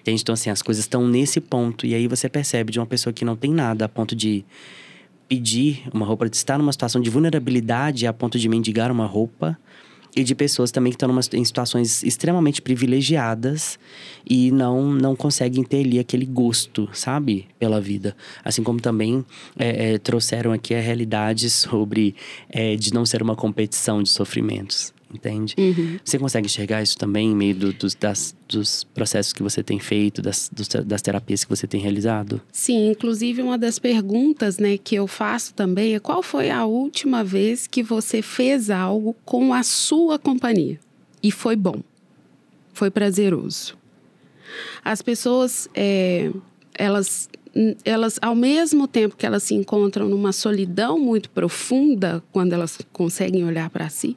Entende? Então, assim, as coisas estão nesse ponto. E aí você percebe de uma pessoa que não tem nada a ponto de pedir uma roupa, de estar numa situação de vulnerabilidade a ponto de mendigar uma roupa. E de pessoas também que estão numa, em situações extremamente privilegiadas e não, não conseguem ter ali aquele gosto, sabe? Pela vida. Assim como também é, é, trouxeram aqui a realidade sobre é, de não ser uma competição de sofrimentos entende? Uhum. Você consegue enxergar isso também em meio do, dos, das, dos processos que você tem feito, das, dos, das terapias que você tem realizado? Sim, inclusive uma das perguntas né, que eu faço também é qual foi a última vez que você fez algo com a sua companhia e foi bom, foi prazeroso. As pessoas, é, elas elas, ao mesmo tempo que elas se encontram numa solidão muito profunda, quando elas conseguem olhar para si,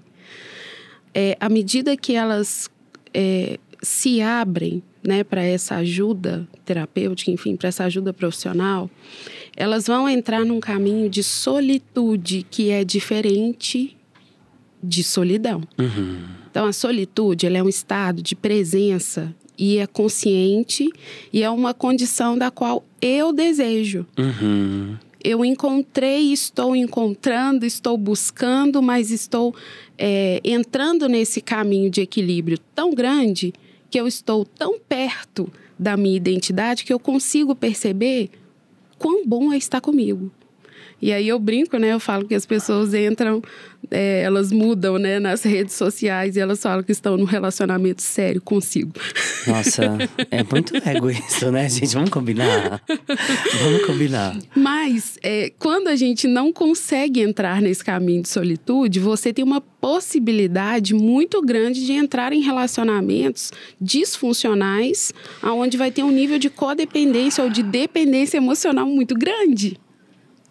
é, à medida que elas é, se abrem né, para essa ajuda terapêutica, enfim, para essa ajuda profissional, elas vão entrar num caminho de solitude que é diferente de solidão. Uhum. Então, a solitude é um estado de presença e é consciente e é uma condição da qual eu desejo. Uhum eu encontrei, estou encontrando, estou buscando, mas estou é, entrando nesse caminho de equilíbrio tão grande que eu estou tão perto da minha identidade que eu consigo perceber quão bom é estar comigo. E aí eu brinco, né? Eu falo que as pessoas entram, é, elas mudam, né? Nas redes sociais e elas falam que estão num relacionamento sério consigo. Nossa, é muito ego isso, né, gente? Vamos combinar. Vamos combinar. Mas é, quando a gente não consegue entrar nesse caminho de solitude, você tem uma possibilidade muito grande de entrar em relacionamentos disfuncionais, aonde vai ter um nível de codependência ou de dependência emocional muito grande.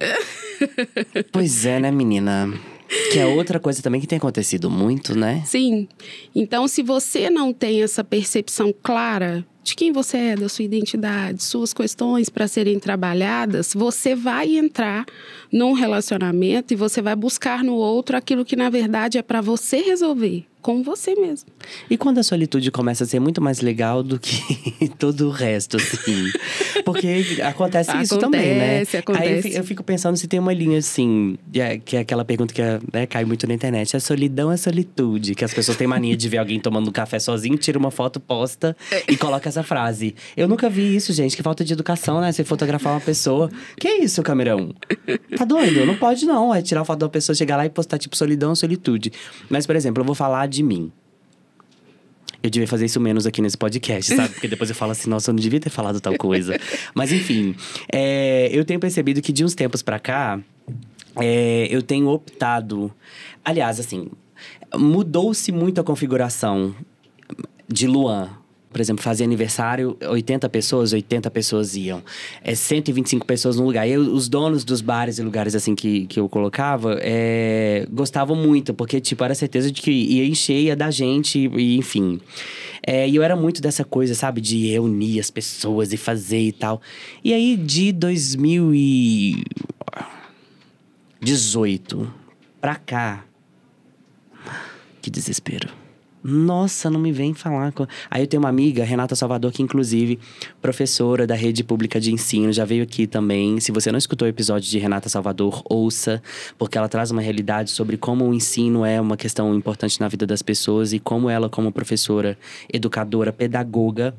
(laughs) Pois é, né, menina? Que é outra coisa também que tem acontecido muito, né? Sim. Então, se você não tem essa percepção clara de quem você é, da sua identidade, suas questões para serem trabalhadas, você vai entrar num relacionamento e você vai buscar no outro aquilo que na verdade é para você resolver com você mesmo. E quando a solitude começa a ser muito mais legal do que (laughs) todo o resto, assim? Porque acontece, acontece isso também, né? Acontece, Aí eu fico pensando se tem uma linha assim, é, que é aquela pergunta que né, cai muito na internet: a solidão é solitude? Que as pessoas têm mania de ver alguém tomando um café sozinho, tira uma foto, posta e coloca essa frase. Eu nunca vi isso, gente. Que falta de educação, né? Você fotografar uma pessoa. Que isso, camerão? Tá doido? Não pode, não. É tirar foto uma pessoa, chegar lá e postar, tipo, solidão, solitude. Mas, por exemplo, eu vou falar de mim. Eu devia fazer isso menos aqui nesse podcast, sabe? Porque depois eu falo assim, nossa, eu não devia ter falado tal coisa. Mas enfim, é, eu tenho percebido que de uns tempos pra cá, é, eu tenho optado. Aliás, assim, mudou-se muito a configuração de Luan. Por exemplo, fazia aniversário, 80 pessoas, 80 pessoas iam. É 125 pessoas no lugar. E os donos dos bares e lugares assim que, que eu colocava é, gostavam muito, porque, tipo, era certeza de que ia encher, ia da gente, e enfim. É, e eu era muito dessa coisa, sabe, de reunir as pessoas e fazer e tal. E aí, de 2018 pra cá, que desespero. Nossa, não me vem falar. Com... Aí eu tenho uma amiga, Renata Salvador, que inclusive professora da rede pública de ensino, já veio aqui também. Se você não escutou o episódio de Renata Salvador, ouça, porque ela traz uma realidade sobre como o ensino é uma questão importante na vida das pessoas e como ela, como professora, educadora, pedagoga,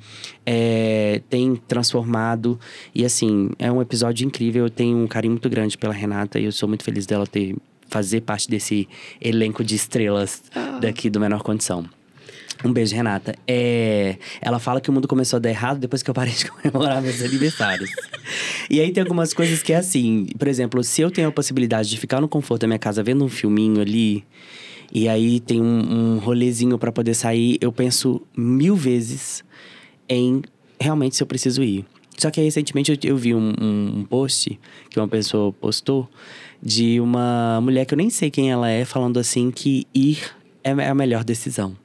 é, tem transformado. E assim, é um episódio incrível. Eu tenho um carinho muito grande pela Renata e eu sou muito feliz dela ter fazer parte desse elenco de estrelas ah. daqui do Menor Condição. Um beijo, Renata. É, ela fala que o mundo começou a dar errado depois que eu parei de (laughs) comemorar meus aniversários. e aí tem algumas coisas que é assim. Por exemplo, se eu tenho a possibilidade de ficar no conforto da minha casa vendo um filminho ali, e aí tem um, um rolezinho para poder sair, eu penso mil vezes em realmente se eu preciso ir. Só que aí, recentemente eu, eu vi um, um, um post que uma pessoa postou de uma mulher que eu nem sei quem ela é, falando assim que ir é, é a melhor decisão.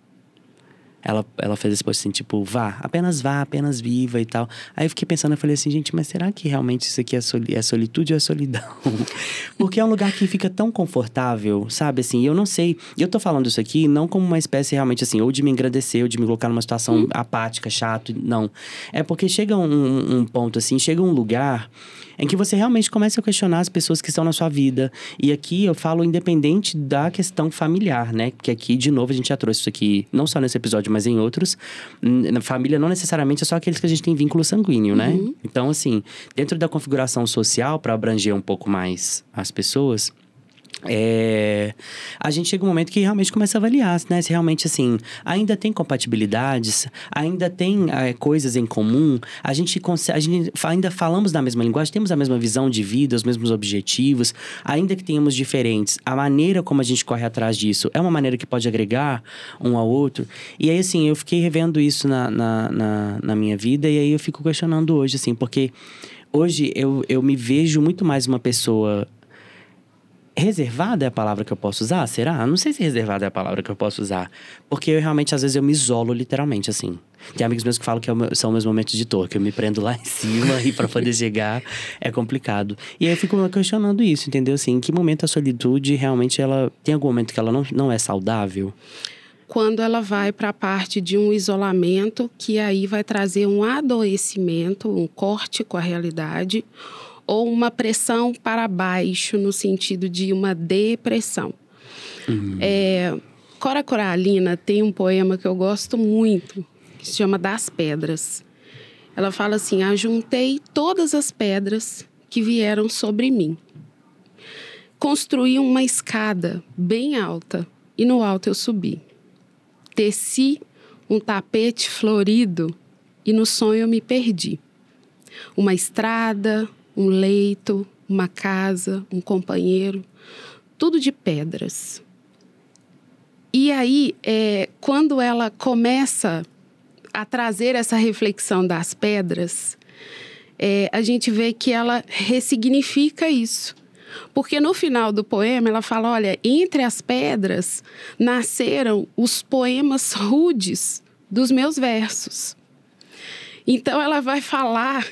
Ela, ela fez esse post assim, tipo, vá, apenas vá, apenas viva e tal. Aí eu fiquei pensando, eu falei assim, gente, mas será que realmente isso aqui é, soli é solitude ou é solidão? (laughs) Porque é um lugar que fica tão confortável, sabe? Assim, eu não sei. Eu tô falando isso aqui não como uma espécie realmente assim, ou de me engrandecer, ou de me colocar numa situação hum. apática, chato. Não. É porque chega um, um ponto assim, chega um lugar em que você realmente começa a questionar as pessoas que estão na sua vida. E aqui eu falo independente da questão familiar, né? Porque aqui, de novo, a gente já trouxe isso aqui, não só nesse episódio, mas em outros. Na família não necessariamente é só aqueles que a gente tem vínculo sanguíneo, né? Uhum. Então, assim, dentro da configuração social, para abranger um pouco mais as pessoas é, a gente chega um momento que realmente começa a avaliar, né? Se realmente, assim, ainda tem compatibilidades, ainda tem é, coisas em comum, a gente, a gente ainda falamos da mesma linguagem, temos a mesma visão de vida, os mesmos objetivos, ainda que tenhamos diferentes, a maneira como a gente corre atrás disso é uma maneira que pode agregar um ao outro. E aí, assim, eu fiquei revendo isso na, na, na, na minha vida e aí eu fico questionando hoje, assim, porque hoje eu, eu me vejo muito mais uma pessoa reservada é a palavra que eu posso usar? Será? Não sei se reservada é a palavra que eu posso usar. Porque eu realmente, às vezes, eu me isolo literalmente, assim. Tem amigos meus que falam que é são meus momentos de dor, que eu me prendo lá (laughs) em cima e para poder chegar é complicado. E aí eu fico questionando isso, entendeu? Assim, em que momento a solitude realmente ela. Tem algum momento que ela não, não é saudável? Quando ela vai para a parte de um isolamento, que aí vai trazer um adoecimento, um corte com a realidade ou uma pressão para baixo, no sentido de uma depressão. Uhum. É, Cora Coralina tem um poema que eu gosto muito, que se chama Das Pedras. Ela fala assim: Ajuntei todas as pedras que vieram sobre mim. Construí uma escada bem alta e no alto eu subi. Teci um tapete florido e no sonho eu me perdi. Uma estrada, um leito, uma casa, um companheiro, tudo de pedras. E aí, é, quando ela começa a trazer essa reflexão das pedras, é, a gente vê que ela ressignifica isso. Porque no final do poema ela fala: olha, entre as pedras nasceram os poemas rudes dos meus versos. Então ela vai falar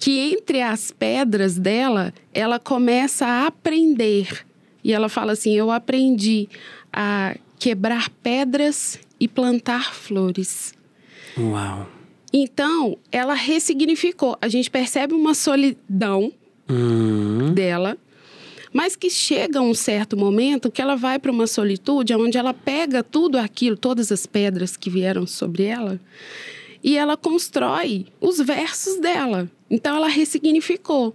que entre as pedras dela, ela começa a aprender. E ela fala assim: Eu aprendi a quebrar pedras e plantar flores. Uau! Então, ela ressignificou. A gente percebe uma solidão uhum. dela, mas que chega um certo momento que ela vai para uma solitude onde ela pega tudo aquilo, todas as pedras que vieram sobre ela, e ela constrói os versos dela. Então ela ressignificou.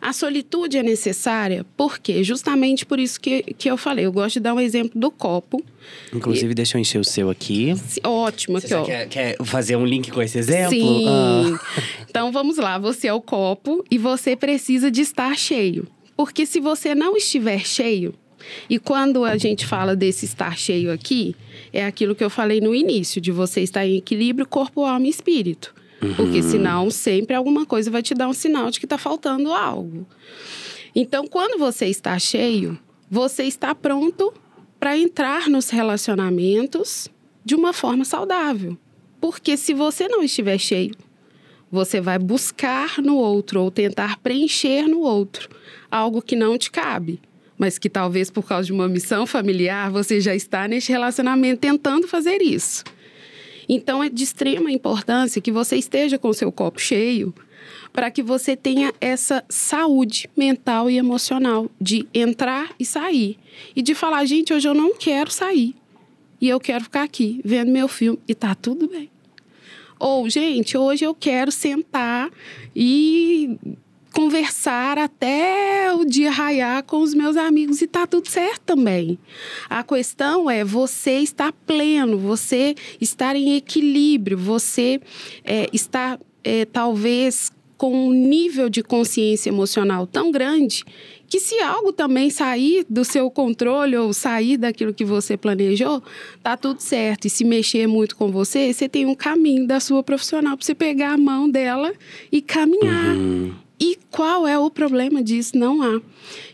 A solitude é necessária, por quê? Justamente por isso que, que eu falei. Eu gosto de dar um exemplo do copo. Inclusive, e... deixa eu encher o seu aqui. Ótimo, aqui, ó. Quer, quer, fazer um link com esse exemplo? Sim. Ah. (laughs) Então, vamos lá. Você é o copo e você precisa de estar cheio. Porque se você não estiver cheio, e quando a gente fala desse estar cheio aqui, é aquilo que eu falei no início, de você estar em equilíbrio corpo, alma e espírito. Uhum. Porque senão sempre alguma coisa vai te dar um sinal de que está faltando algo. Então, quando você está cheio, você está pronto para entrar nos relacionamentos de uma forma saudável. Porque se você não estiver cheio, você vai buscar no outro ou tentar preencher no outro algo que não te cabe, mas que talvez por causa de uma missão familiar você já está neste relacionamento tentando fazer isso. Então é de extrema importância que você esteja com seu copo cheio para que você tenha essa saúde mental e emocional de entrar e sair e de falar, gente, hoje eu não quero sair e eu quero ficar aqui vendo meu filme e tá tudo bem. Ou, gente, hoje eu quero sentar e conversar até o dia raiar com os meus amigos e tá tudo certo também. A questão é você estar pleno, você estar em equilíbrio, você é, estar é, talvez com um nível de consciência emocional tão grande que se algo também sair do seu controle ou sair daquilo que você planejou, tá tudo certo. E se mexer muito com você, você tem um caminho da sua profissional para você pegar a mão dela e caminhar. Uhum. E qual é o problema disso? Não há.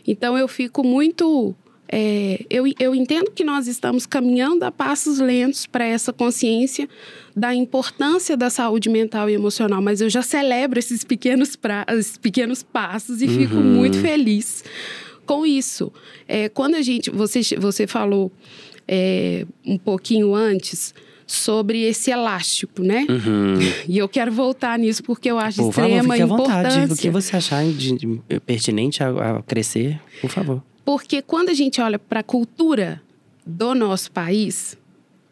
Então eu fico muito. É, eu, eu entendo que nós estamos caminhando a passos lentos para essa consciência da importância da saúde mental e emocional, mas eu já celebro esses pequenos, pra, esses pequenos passos e uhum. fico muito feliz com isso. É, quando a gente. Você, você falou é, um pouquinho antes sobre esse elástico, né? Uhum. E eu quero voltar nisso porque eu acho por extrema favor, importância. Vontade. O que você achar de, de, pertinente a, a crescer, por favor. Porque quando a gente olha para a cultura do nosso país,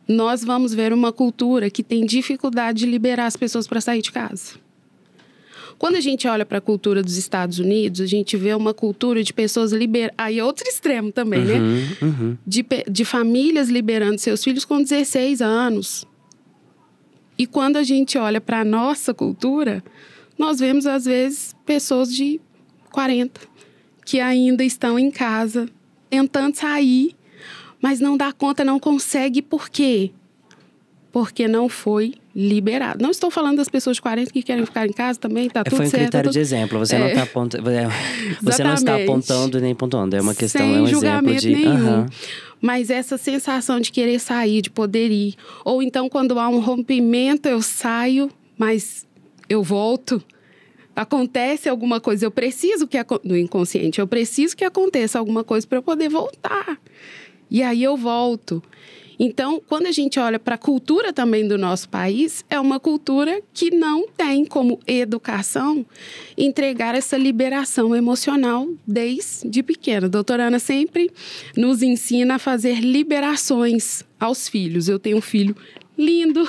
nós vamos ver uma cultura que tem dificuldade de liberar as pessoas para sair de casa. Quando a gente olha para a cultura dos Estados Unidos, a gente vê uma cultura de pessoas liberando. Aí é outro extremo também, né? uhum, né? Uhum. De, de famílias liberando seus filhos com 16 anos. E quando a gente olha para a nossa cultura, nós vemos, às vezes, pessoas de 40 que ainda estão em casa, tentando sair, mas não dá conta, não consegue. Por quê? Porque não foi liberado. Não estou falando das pessoas de 40 que querem ficar em casa também, tá é, tudo Foi um certo. critério tudo... de exemplo. Você é. não está (laughs) apontando. Você não está apontando nem pontuando. É uma questão, Sem é um julgamento exemplo de. Nenhum. Uhum. Mas essa sensação de querer sair, de poder ir. Ou então, quando há um rompimento, eu saio, mas eu volto. Acontece alguma coisa, eu preciso que no inconsciente, eu preciso que aconteça alguma coisa para eu poder voltar. E aí eu volto. Então, quando a gente olha para a cultura também do nosso país, é uma cultura que não tem como educação entregar essa liberação emocional desde pequena. A doutora Ana sempre nos ensina a fazer liberações aos filhos. Eu tenho um filho lindo,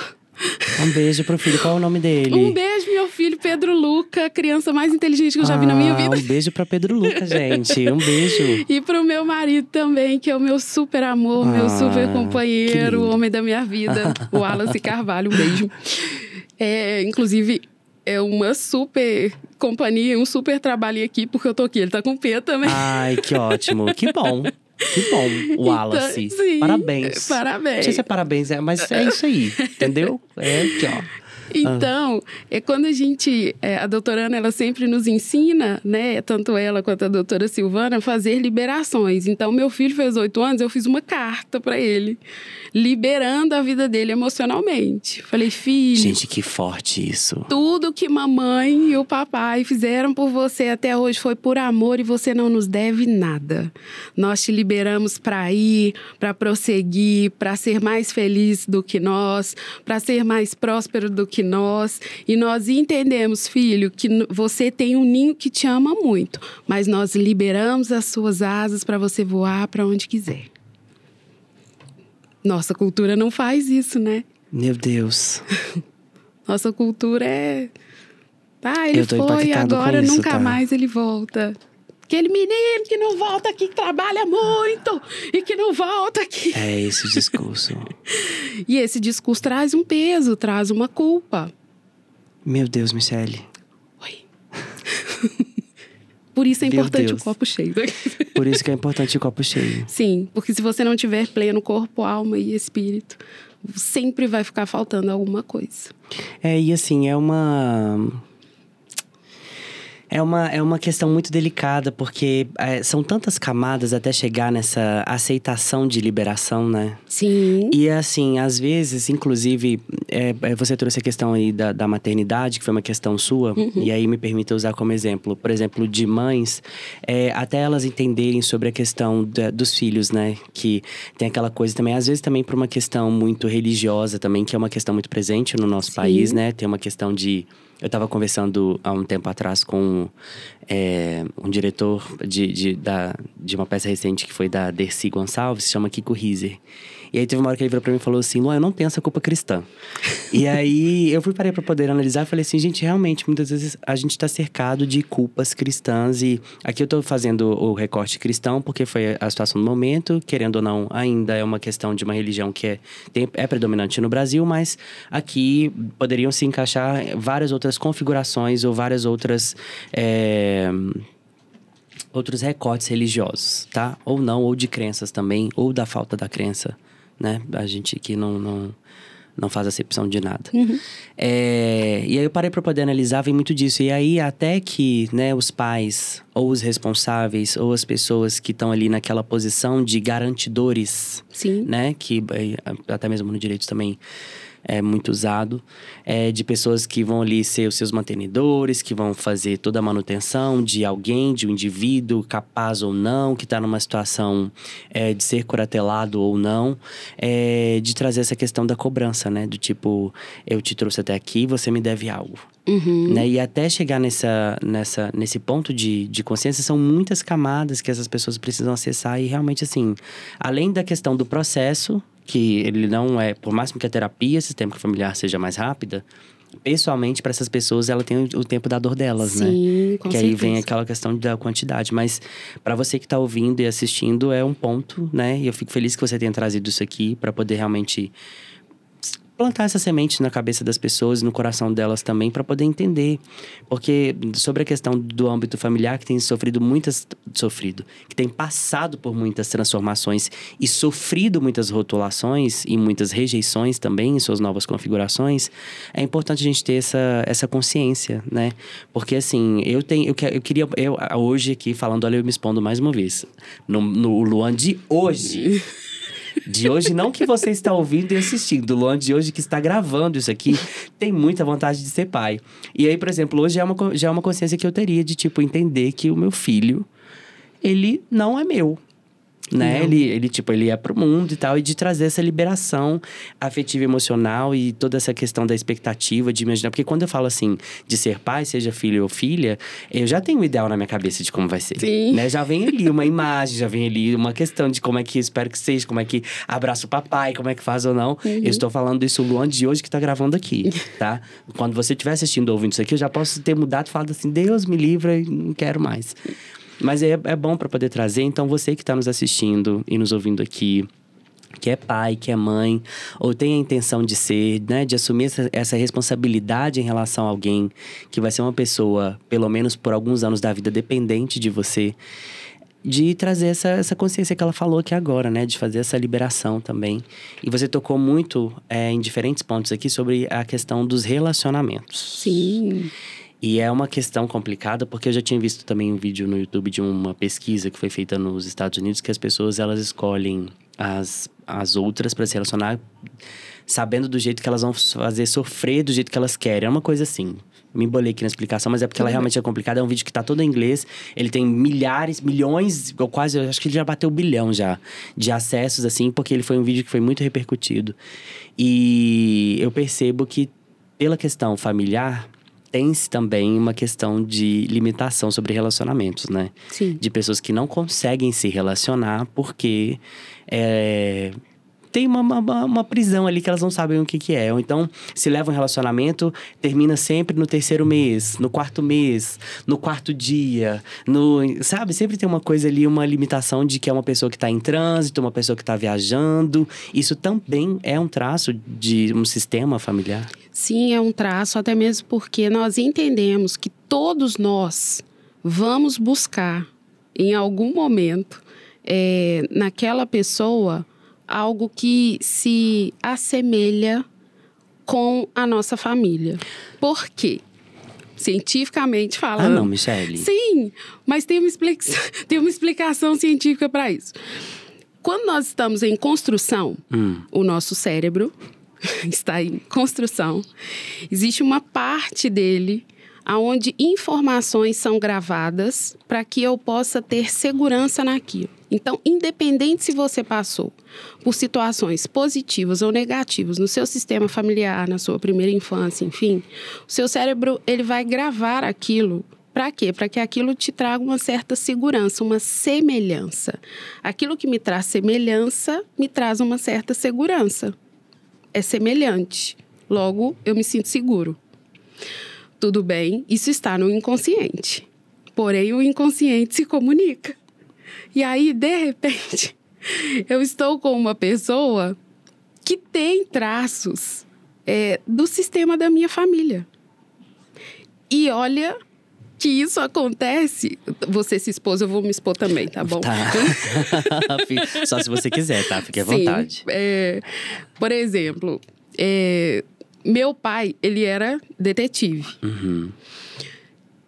um beijo pro filho. Qual é o nome dele? Um beijo, meu filho, Pedro Luca, criança mais inteligente que eu já ah, vi na minha ah, vida. Um beijo pra Pedro Luca, (laughs) gente. Um beijo. e pro meu marido também, que é o meu super amor, ah, meu super companheiro, o homem da minha vida, o Wallace Carvalho. Um beijo. É, inclusive, é uma super companhia, um super trabalho aqui, porque eu tô aqui. Ele tá com P também. Ai, que ótimo. Que bom. Que bom, (laughs) Wallace. Então, sim, parabéns. Parabéns. Não sei se é parabéns, é, mas é isso aí, (laughs) entendeu? É aqui, ó. Então, ah. é quando a gente, é, a doutora Ana, ela sempre nos ensina, né, tanto ela quanto a doutora Silvana, a fazer liberações. Então, meu filho fez oito anos, eu fiz uma carta para ele, liberando a vida dele emocionalmente. Falei, filho. Gente, que forte isso. Tudo que mamãe e o papai fizeram por você até hoje foi por amor e você não nos deve nada. Nós te liberamos para ir, para prosseguir, para ser mais feliz do que nós, para ser mais próspero do que nós. E nós entendemos, filho, que você tem um ninho que te ama muito, mas nós liberamos as suas asas para você voar para onde quiser. Nossa cultura não faz isso, né? Meu Deus. (laughs) Nossa cultura é. Ah, ele foi, agora isso, nunca tá? mais ele volta. Aquele menino que não volta aqui, que trabalha muito e que não volta aqui. É esse discurso. e esse discurso traz um peso, traz uma culpa. Meu Deus, Michele. Oi. (laughs) Por isso é Meu importante Deus. o copo cheio. Por isso que é importante o copo cheio. Sim, porque se você não tiver pleno corpo, alma e espírito, sempre vai ficar faltando alguma coisa. É, e assim, é uma. É uma, é uma questão muito delicada, porque é, são tantas camadas até chegar nessa aceitação de liberação, né? Sim. E assim, às vezes, inclusive, é, é, você trouxe a questão aí da, da maternidade, que foi uma questão sua, e aí me permita usar como exemplo, por exemplo, de mães, é, até elas entenderem sobre a questão da- dos filhos, né? Que tem aquela coisa também, às vezes também por uma questão muito religiosa também, que é uma questão muito presente no nosso Sim. país, né? Tem uma questão de. Eu estava conversando há um tempo atrás com é, um diretor de, de, da, de uma peça recente que foi da Dercy Gonçalves, se chama Kiko Riser. E aí teve uma hora que ele virou pra mim e falou assim: Luan, eu não tenho essa culpa cristã. e aí eu fui parei pra poder analisar e falei assim: gente, realmente, muitas vezes a gente tá cercado de culpas cristãs. E aqui eu tô fazendo o recorte cristão porque foi a situação do momento, querendo ou não, ainda é uma questão de uma religião que é, tem- é predominante no Brasil, mas aqui poderiam se encaixar várias outras configurações ou várias outras. é, outros recortes religiosos, tá? Ou não, ou de crenças também, ou da falta da crença, né? A gente aqui não, não, não faz acepção de nada. É, e aí eu parei para poder analisar, vem muito disso. E aí até que né, os pais, ou os responsáveis, ou as pessoas que estão ali naquela posição de garantidores Sim. né? Que eh, até mesmo no direito também é muito usado. É, de pessoas que vão ali ser os seus mantenedores, que vão fazer toda a manutenção de alguém, de um indivíduo, capaz ou não, que está numa situação é, de ser curatelado ou não. É, de trazer essa questão da cobrança, né? Do tipo, eu te trouxe até aqui, você me deve algo. Uhum. Né? E até chegar nessa, nessa, nesse ponto de, de consciência, são muitas camadas que essas pessoas precisam acessar. E realmente, assim, além da questão do processo, que ele não é, por máximo que a terapia sistêmica familiar seja mais rápida, pessoalmente, para essas pessoas, ela tem o, tempo da dor delas, né? Sim, com que aí vem certeza. aquela questão da quantidade. Mas para você que está ouvindo e assistindo, é um ponto, né? E eu fico feliz que você tenha trazido isso aqui para poder realmente plantar essa semente na cabeça das pessoas, no coração delas também, para poder entender. Porque sobre a questão do âmbito familiar, que tem sofrido muitas. sofrido, que tem passado por muitas transformações e sofrido muitas rotulações e muitas rejeições também em suas novas configurações, é importante a gente ter essa, essa consciência, né? Porque assim, eu tenho. Eu, eu queria. Eu, hoje aqui, falando, olha, eu me expondo mais uma vez. No, no Luan de hoje. (laughs) De hoje, não que você está ouvindo e assistindo. Luan de hoje que está gravando isso aqui tem muita vontade de ser pai. E aí, por exemplo, hoje já é uma, já é uma consciência que eu teria de, tipo, entender que o meu filho, ele não é meu. Né? Não. Ele, ele, tipo, ele é pro mundo e tal, e de trazer essa liberação afetiva e emocional e toda essa questão da expectativa, de imaginar. Porque quando eu falo assim, de ser pai, seja filho ou filha, eu já tenho um ideal na minha cabeça de como vai ser. Sim. Né? Já vem ali uma imagem, já vem ali uma questão de como é que espero que seja, como é que abraça o papai, como é que faz ou não. Eu estou falando isso, o Luan de hoje que tá gravando aqui, tá? Quando você estiver assistindo ou ouvindo isso aqui, eu já posso ter mudado e falado assim: Deus me livra e não quero mais. Mas é, é bom para poder trazer. Então, você que está nos assistindo e nos ouvindo aqui, que é pai, que é mãe, ou tem a intenção de ser, né, de assumir essa, essa responsabilidade em relação a alguém que vai ser uma pessoa, pelo menos por alguns anos da vida, dependente de você, de trazer essa, essa consciência que ela falou aqui agora, né, de fazer essa liberação também. E você tocou muito é, em diferentes pontos aqui sobre a questão dos relacionamentos. Sim. E é uma questão complicada, porque eu já tinha visto também um vídeo no YouTube de uma pesquisa que foi feita nos Estados Unidos, que as pessoas elas escolhem as, as outras para se relacionar, sabendo do jeito que elas vão fazer sofrer do jeito que elas querem. É uma coisa assim. Me embolei aqui na explicação, mas é porque ela realmente é complicada. É um vídeo que tá todo em inglês. Ele tem milhares, milhões, ou quase, eu acho que ele já bateu um bilhão já de acessos, assim, porque ele foi um vídeo que foi muito repercutido. E eu percebo que, pela questão familiar, tem-se também uma questão de limitação sobre relacionamentos, né? Sim. De pessoas que não conseguem se relacionar porque é, tem uma, uma, uma prisão ali que elas não sabem o que, que é. Ou então, se leva um relacionamento, termina sempre no terceiro mês, no quarto mês, no quarto dia, no. Sabe? Sempre tem uma coisa ali, uma limitação de que é uma pessoa que está em trânsito, uma pessoa que está viajando. Isso também é um traço de um sistema familiar. Sim, é um traço, até mesmo porque nós entendemos que todos nós vamos buscar em algum momento é, naquela pessoa algo que se assemelha com a nossa família. Por quê? Cientificamente falando. Ah, não, Michele. Sim, mas tem uma, explica (laughs) tem uma explicação científica para isso. Quando nós estamos em construção, Hum. o nosso cérebro (laughs) está em construção. Existe uma parte dele aonde informações são gravadas para que eu possa ter segurança naquilo. Então, independente se você passou por situações positivas ou negativas no seu sistema familiar, na sua primeira infância, enfim, o seu cérebro ele vai gravar aquilo para quê? Para que aquilo te traga uma certa segurança, uma semelhança. Aquilo que me traz semelhança me traz uma certa segurança. É semelhante. Logo, eu me sinto seguro. Tudo bem, isso está no inconsciente. Porém, o inconsciente se comunica. E aí, de repente, (laughs) eu estou com uma pessoa que tem traços é, do sistema da minha família. E olha que isso acontece. Você se expôs, eu vou me expor também, tá bom? Tá. (laughs) Só se você quiser, tá? Fique à Sim, vontade. é, por exemplo, é, meu pai, ele era detetive. Uhum.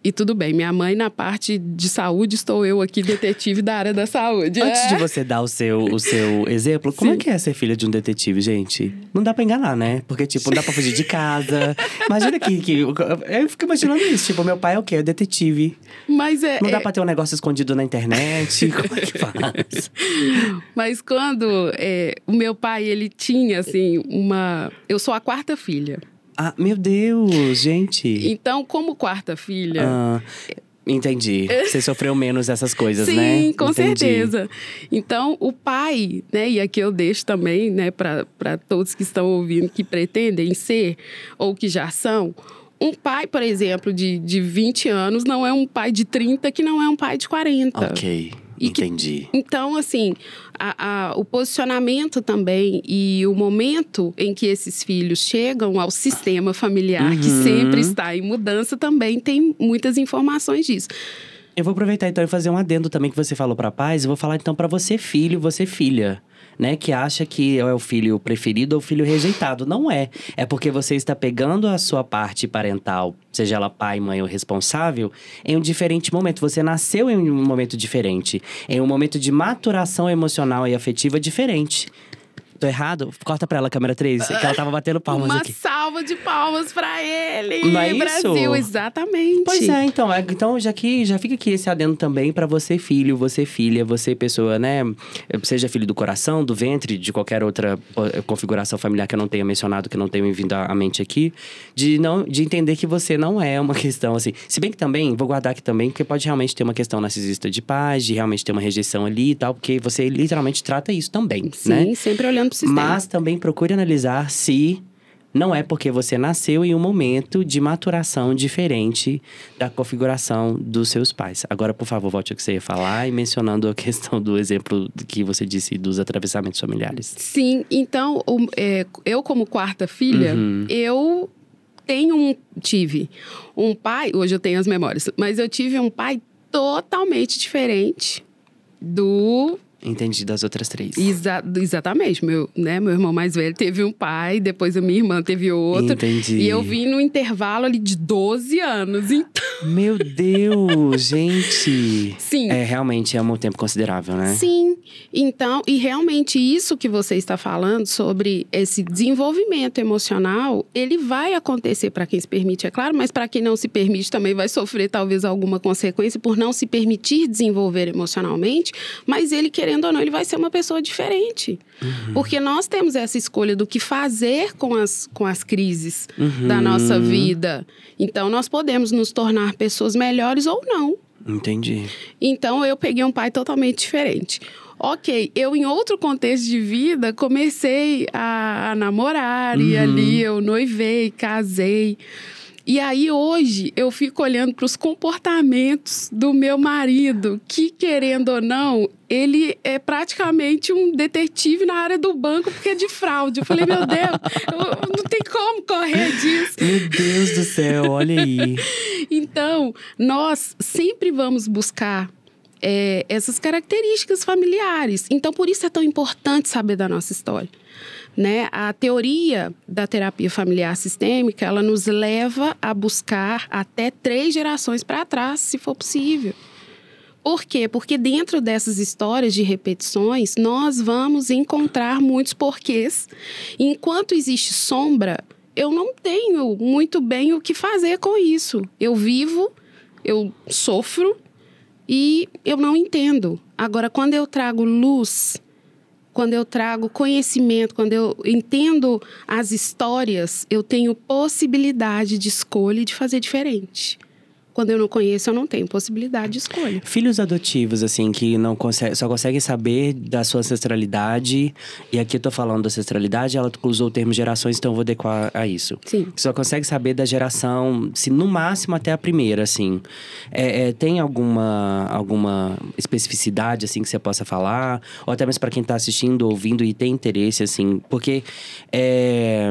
E tudo bem, minha mãe na parte de saúde, estou eu aqui, detetive da área da saúde. Antes É. de você dar o seu, o seu (laughs) exemplo, como Sim. é que é ser filha de um detetive, gente? Não dá pra enganar, né? Porque, tipo, não dá pra fugir de casa. (laughs) Imagina que, que. Eu fico imaginando isso. Tipo, meu pai é o quê? É detetive. Mas é, Não dá é- pra ter um negócio escondido na internet. (laughs) Como é que faz? Mas quando é, o meu pai, ele tinha, assim, uma... Eu sou a quarta filha. Ah, meu Deus, gente. Então, como quarta filha... Ah, entendi. (laughs) Você sofreu menos essas coisas, Sim, né? com Entendi. certeza. Então, o pai, né, e aqui eu deixo também, né, para todos que estão ouvindo, que pretendem ser ou que já são, um pai, por exemplo, de, de 20 anos não é um pai de 30 que não é um pai de 40. Ok, E que- entendi. Então, assim, a- a- o posicionamento também e o momento em que esses filhos chegam ao sistema familiar, que Uhum. sempre está em mudança, também tem muitas informações disso. Eu vou aproveitar então e fazer um adendo também que você falou pra paz. Eu vou falar então pra você filho, você filha, né, que acha que é o filho preferido ou o filho rejeitado. Não é. É porque você está pegando a sua parte parental, seja ela pai, mãe ou responsável, em um diferente momento. Você nasceu em um momento diferente, em um momento de maturação emocional e afetiva diferente. Tô errado? Corta pra ela, câmera 3, que ela tava batendo palmas Uma aqui. salva de palmas pra ele! Não é isso? Brasil, exatamente. Pois é, então, é, então já que já fica aqui esse adendo também pra você filho, você filha, você pessoa, né, seja filho do coração, do ventre, de qualquer outra configuração familiar que eu não tenha mencionado, que eu não tenha vindo à à mente aqui, de não de entender que você não é uma questão assim. Se bem que também vou guardar aqui também, porque pode realmente ter uma questão narcisista de paz, de realmente ter uma rejeição ali e tal, porque você literalmente trata isso também, Sim, né? sempre olhando Mas também procure analisar se não é porque você nasceu em um momento de maturação diferente da configuração dos seus pais. Agora, por favor, volte ao que você ia falar e mencionando a questão do exemplo que você disse dos atravessamentos familiares. Sim, então, o- é, eu como quarta filha, Uhum. eu tenho um, tive um pai, hoje eu tenho as memórias, mas eu tive um pai totalmente diferente do Entendi das outras três. Exa- exatamente. Meu, né, meu irmão mais velho teve um pai, depois a minha irmã teve outro. Entendi. E eu vim no intervalo ali de 12 anos. (laughs) Então, Meu Deus, gente! sim. É, realmente é um tempo considerável, né? Sim, então, e realmente isso que você está falando sobre esse desenvolvimento emocional, ele vai acontecer para quem se permite, é claro, mas para quem não se permite também vai sofrer talvez alguma consequência por não se permitir desenvolver emocionalmente, mas ele, querendo ou não, ele vai ser uma pessoa diferente. Porque nós temos essa escolha do que fazer com as, com as crises da Uhum. nossa vida. Então, nós podemos nos tornar pessoas melhores ou não. Entendi. Então eu peguei um pai totalmente diferente. Ok, eu em outro contexto de vida comecei a, a namorar e Uhum. ali eu noivei, casei. E aí hoje eu fico olhando para os comportamentos do meu marido, que querendo ou não, ele é praticamente um detetive na área do banco porque é de fraude. Eu falei, meu Deus, eu, não tem como correr disso. Meu Deus do céu, olha aí. (laughs) então, nós sempre vamos buscar é, essas características familiares. Então, por isso é tão importante saber da nossa história. Né? A teoria da terapia familiar sistêmica, ela nos leva a buscar até três gerações para trás, se for possível. Por quê? Porque dentro dessas histórias de repetições, nós vamos encontrar muitos porquês. Enquanto existe sombra, eu não tenho muito bem o que fazer com isso. Eu vivo, eu sofro e eu não entendo. Agora, quando eu trago luz, quando eu trago conhecimento, quando eu entendo as histórias, eu tenho possibilidade de escolha e de fazer diferente. Quando eu não conheço, eu não tenho possibilidade de escolha. Filhos adotivos, assim, que não consegue, só conseguem saber da sua ancestralidade. E aqui eu tô falando da ancestralidade, ela usou o termo gerações, então eu vou adequar a isso. Sim. Só consegue saber da geração, se no máximo até a primeira, assim. É, é, tem alguma, alguma especificidade, assim, que você possa falar? Ou até mesmo para quem tá assistindo, ouvindo e tem interesse, assim. Porque. É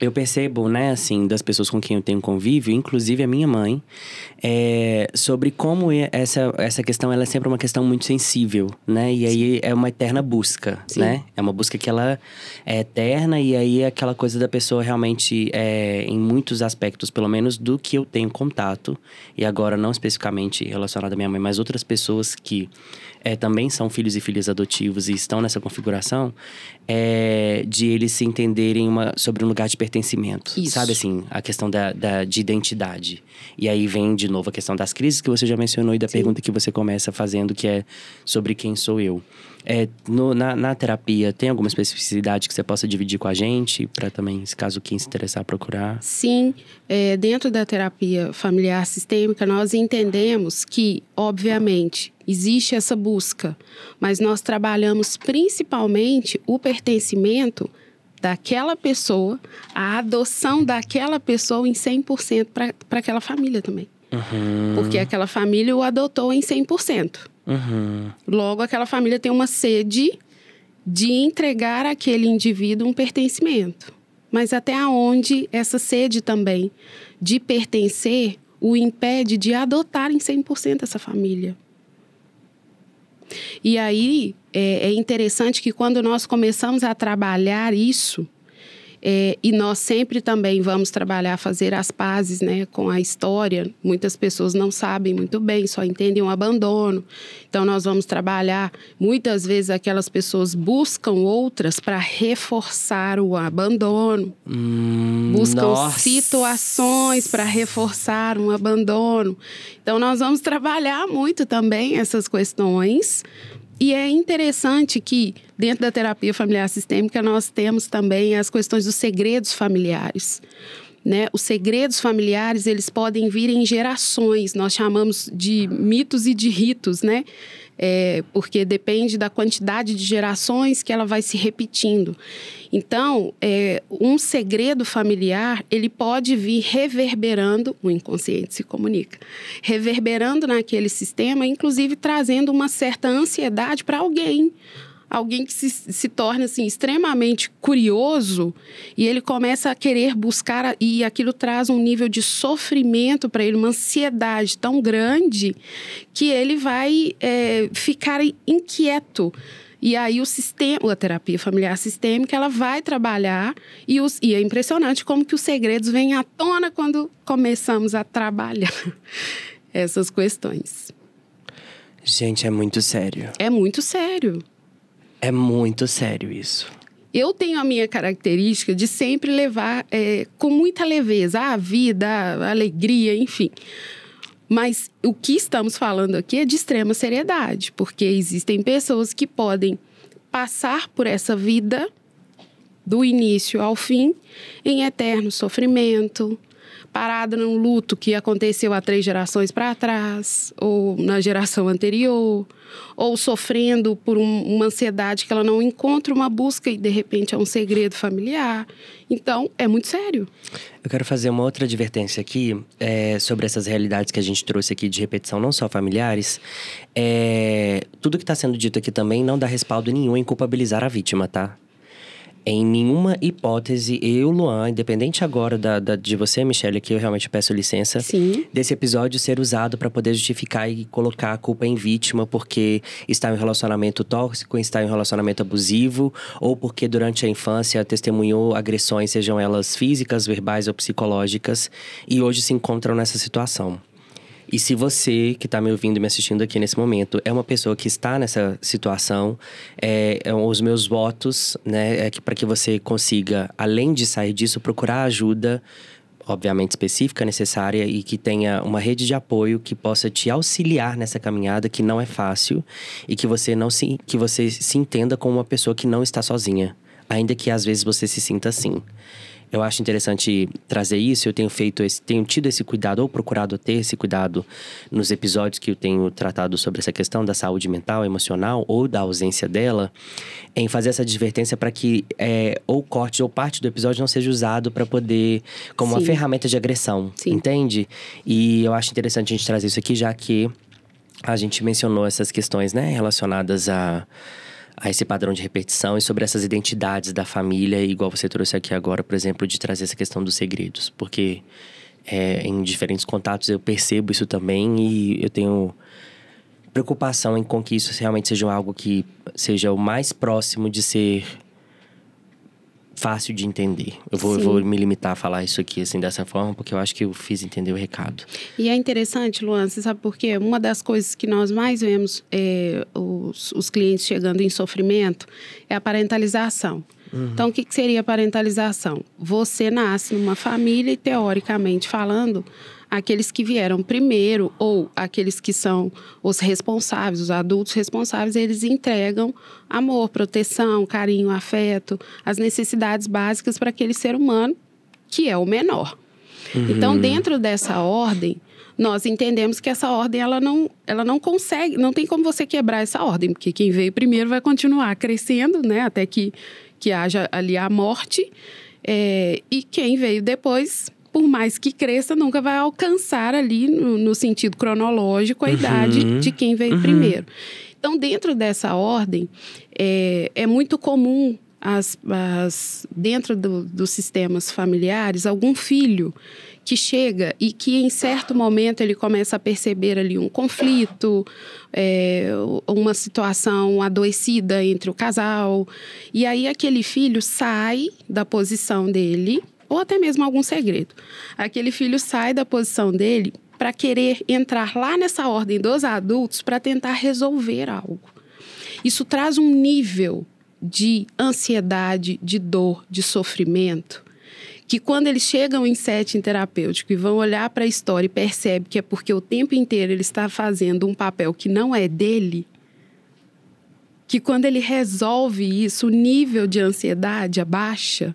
eu percebo, né, assim, das pessoas com quem eu tenho convívio, inclusive a minha mãe, é, sobre como essa, essa questão ela é sempre uma questão muito sensível, né? E aí é uma eterna busca, Sim. né? É uma busca que ela é eterna e aí é aquela coisa da pessoa realmente, é, em muitos aspectos, pelo menos do que eu tenho contato, e agora não especificamente relacionado à minha mãe, mas outras pessoas que é, também são filhos e filhas adotivos e estão nessa configuração, é, de eles se entenderem uma, sobre um lugar de pertencimento. Isso. Sabe assim, a questão da, da, de identidade. E aí vem de novo a questão das crises que você já mencionou e da Sim. pergunta que você começa fazendo, que é sobre quem sou eu. É, no, na, na, terapia, tem alguma especificidade que você possa dividir com a gente, para também, se caso quem se interessar, procurar? Sim, é, dentro da terapia familiar sistêmica, nós entendemos que, obviamente, existe essa busca, mas nós trabalhamos principalmente o pertencimento daquela pessoa, a adoção daquela pessoa em 100% para aquela família também. Uhum. Porque aquela família o adotou em 100%. Uhum. Logo, aquela família tem uma sede de entregar àquele indivíduo um pertencimento. Mas até onde essa sede também de pertencer o impede de adotar em 100% essa família. E aí é, é interessante que quando nós começamos a trabalhar isso, é, e nós sempre também vamos trabalhar, fazer as pazes né, com a história. Muitas pessoas não sabem muito bem, só entendem o abandono. Então, nós vamos trabalhar. Muitas vezes, aquelas pessoas buscam outras para reforçar o abandono, hum, buscam nossa. situações para reforçar um abandono. Então, nós vamos trabalhar muito também essas questões e é interessante que, dentro da terapia familiar sistêmica, nós temos também as questões dos segredos familiares. Né? Os segredos familiares, eles podem vir em gerações, nós chamamos de mitos e de ritos, né? É, porque depende da quantidade de gerações que ela vai se repetindo. Então, é, um segredo familiar, ele pode vir reverberando, o inconsciente se comunica, reverberando naquele sistema, inclusive trazendo uma certa ansiedade para alguém alguém que se, se torna assim extremamente curioso e ele começa a querer buscar e aquilo traz um nível de sofrimento para ele, uma ansiedade tão grande que ele vai é, ficar inquieto. E aí o sistema, a terapia familiar sistêmica, ela vai trabalhar e, os, e é impressionante como que os segredos vêm à tona quando começamos a trabalhar (laughs) essas questões. Gente, é muito sério. É muito sério. É muito sério isso. Eu tenho a minha característica de sempre levar é, com muita leveza a vida, a alegria, enfim. Mas o que estamos falando aqui é de extrema seriedade, porque existem pessoas que podem passar por essa vida do início ao fim em eterno sofrimento, parada num luto que aconteceu há três gerações para trás, ou na geração anterior, ou sofrendo por um, uma ansiedade que ela não encontra uma busca e de repente é um segredo familiar. Então, é muito sério. Eu quero fazer uma outra advertência aqui é, sobre essas realidades que a gente trouxe aqui de repetição, não só familiares. É, tudo que está sendo dito aqui também não dá respaldo nenhum em culpabilizar a vítima, tá? Em nenhuma hipótese, eu, Luan, independente agora da, da de você, Michelle, que eu realmente peço licença, Sim. desse episódio ser usado para poder justificar e colocar a culpa em vítima porque está em um relacionamento tóxico, está em um relacionamento abusivo, ou porque durante a infância testemunhou agressões, sejam elas físicas, verbais ou psicológicas, e hoje se encontram nessa situação. E se você que está me ouvindo e me assistindo aqui nesse momento é uma pessoa que está nessa situação, é, é os meus votos, né, é que para que você consiga, além de sair disso, procurar ajuda obviamente específica, necessária e que tenha uma rede de apoio que possa te auxiliar nessa caminhada que não é fácil e que você não se que você se entenda como uma pessoa que não está sozinha, ainda que às vezes você se sinta assim. Eu acho interessante trazer isso. Eu tenho feito esse, tenho tido esse cuidado ou procurado ter esse cuidado nos episódios que eu tenho tratado sobre essa questão da saúde mental, emocional ou da ausência dela, em fazer essa advertência para que é, ou corte ou parte do episódio não seja usado para poder como Sim. uma ferramenta de agressão, Sim. entende? E eu acho interessante a gente trazer isso aqui, já que a gente mencionou essas questões, né, relacionadas a a esse padrão de repetição e sobre essas identidades da família, igual você trouxe aqui agora, por exemplo, de trazer essa questão dos segredos. Porque é, em diferentes contatos eu percebo isso também e eu tenho preocupação em com que isso realmente seja algo que seja o mais próximo de ser fácil de entender. Eu vou, eu vou, me limitar a falar isso aqui assim dessa forma, porque eu acho que eu fiz entender o recado. E é interessante, Luan, você sabe por quê? Uma das coisas que nós mais vemos é, os, os clientes chegando em sofrimento é a parentalização. Uhum. Então, o que, que seria a parentalização? Você nasce numa família e, teoricamente falando, aqueles que vieram primeiro ou aqueles que são os responsáveis, os adultos responsáveis, eles entregam amor, proteção, carinho, afeto, as necessidades básicas para aquele ser humano que é o menor. Uhum. Então, dentro dessa ordem, nós entendemos que essa ordem ela não, ela não consegue, não tem como você quebrar essa ordem, porque quem veio primeiro vai continuar crescendo, né, até que, que haja ali a morte, é, e quem veio depois por mais que cresça, nunca vai alcançar ali, no, no sentido cronológico, a uhum. idade de quem veio uhum. primeiro. Então, dentro dessa ordem, é, é muito comum as, as, dentro do, dos sistemas familiares, algum filho que chega e que em certo momento ele começa a perceber ali um conflito, é, uma situação adoecida entre o casal. E aí aquele filho sai da posição dele ou até mesmo algum segredo. Aquele filho sai da posição dele para querer entrar lá nessa ordem dos adultos para tentar resolver algo. Isso traz um nível de ansiedade, de dor, de sofrimento, que quando eles chegam em setting terapêutico e vão olhar para a história e percebem que é porque o tempo inteiro ele está fazendo um papel que não é dele, que quando ele resolve isso, o nível de ansiedade abaixa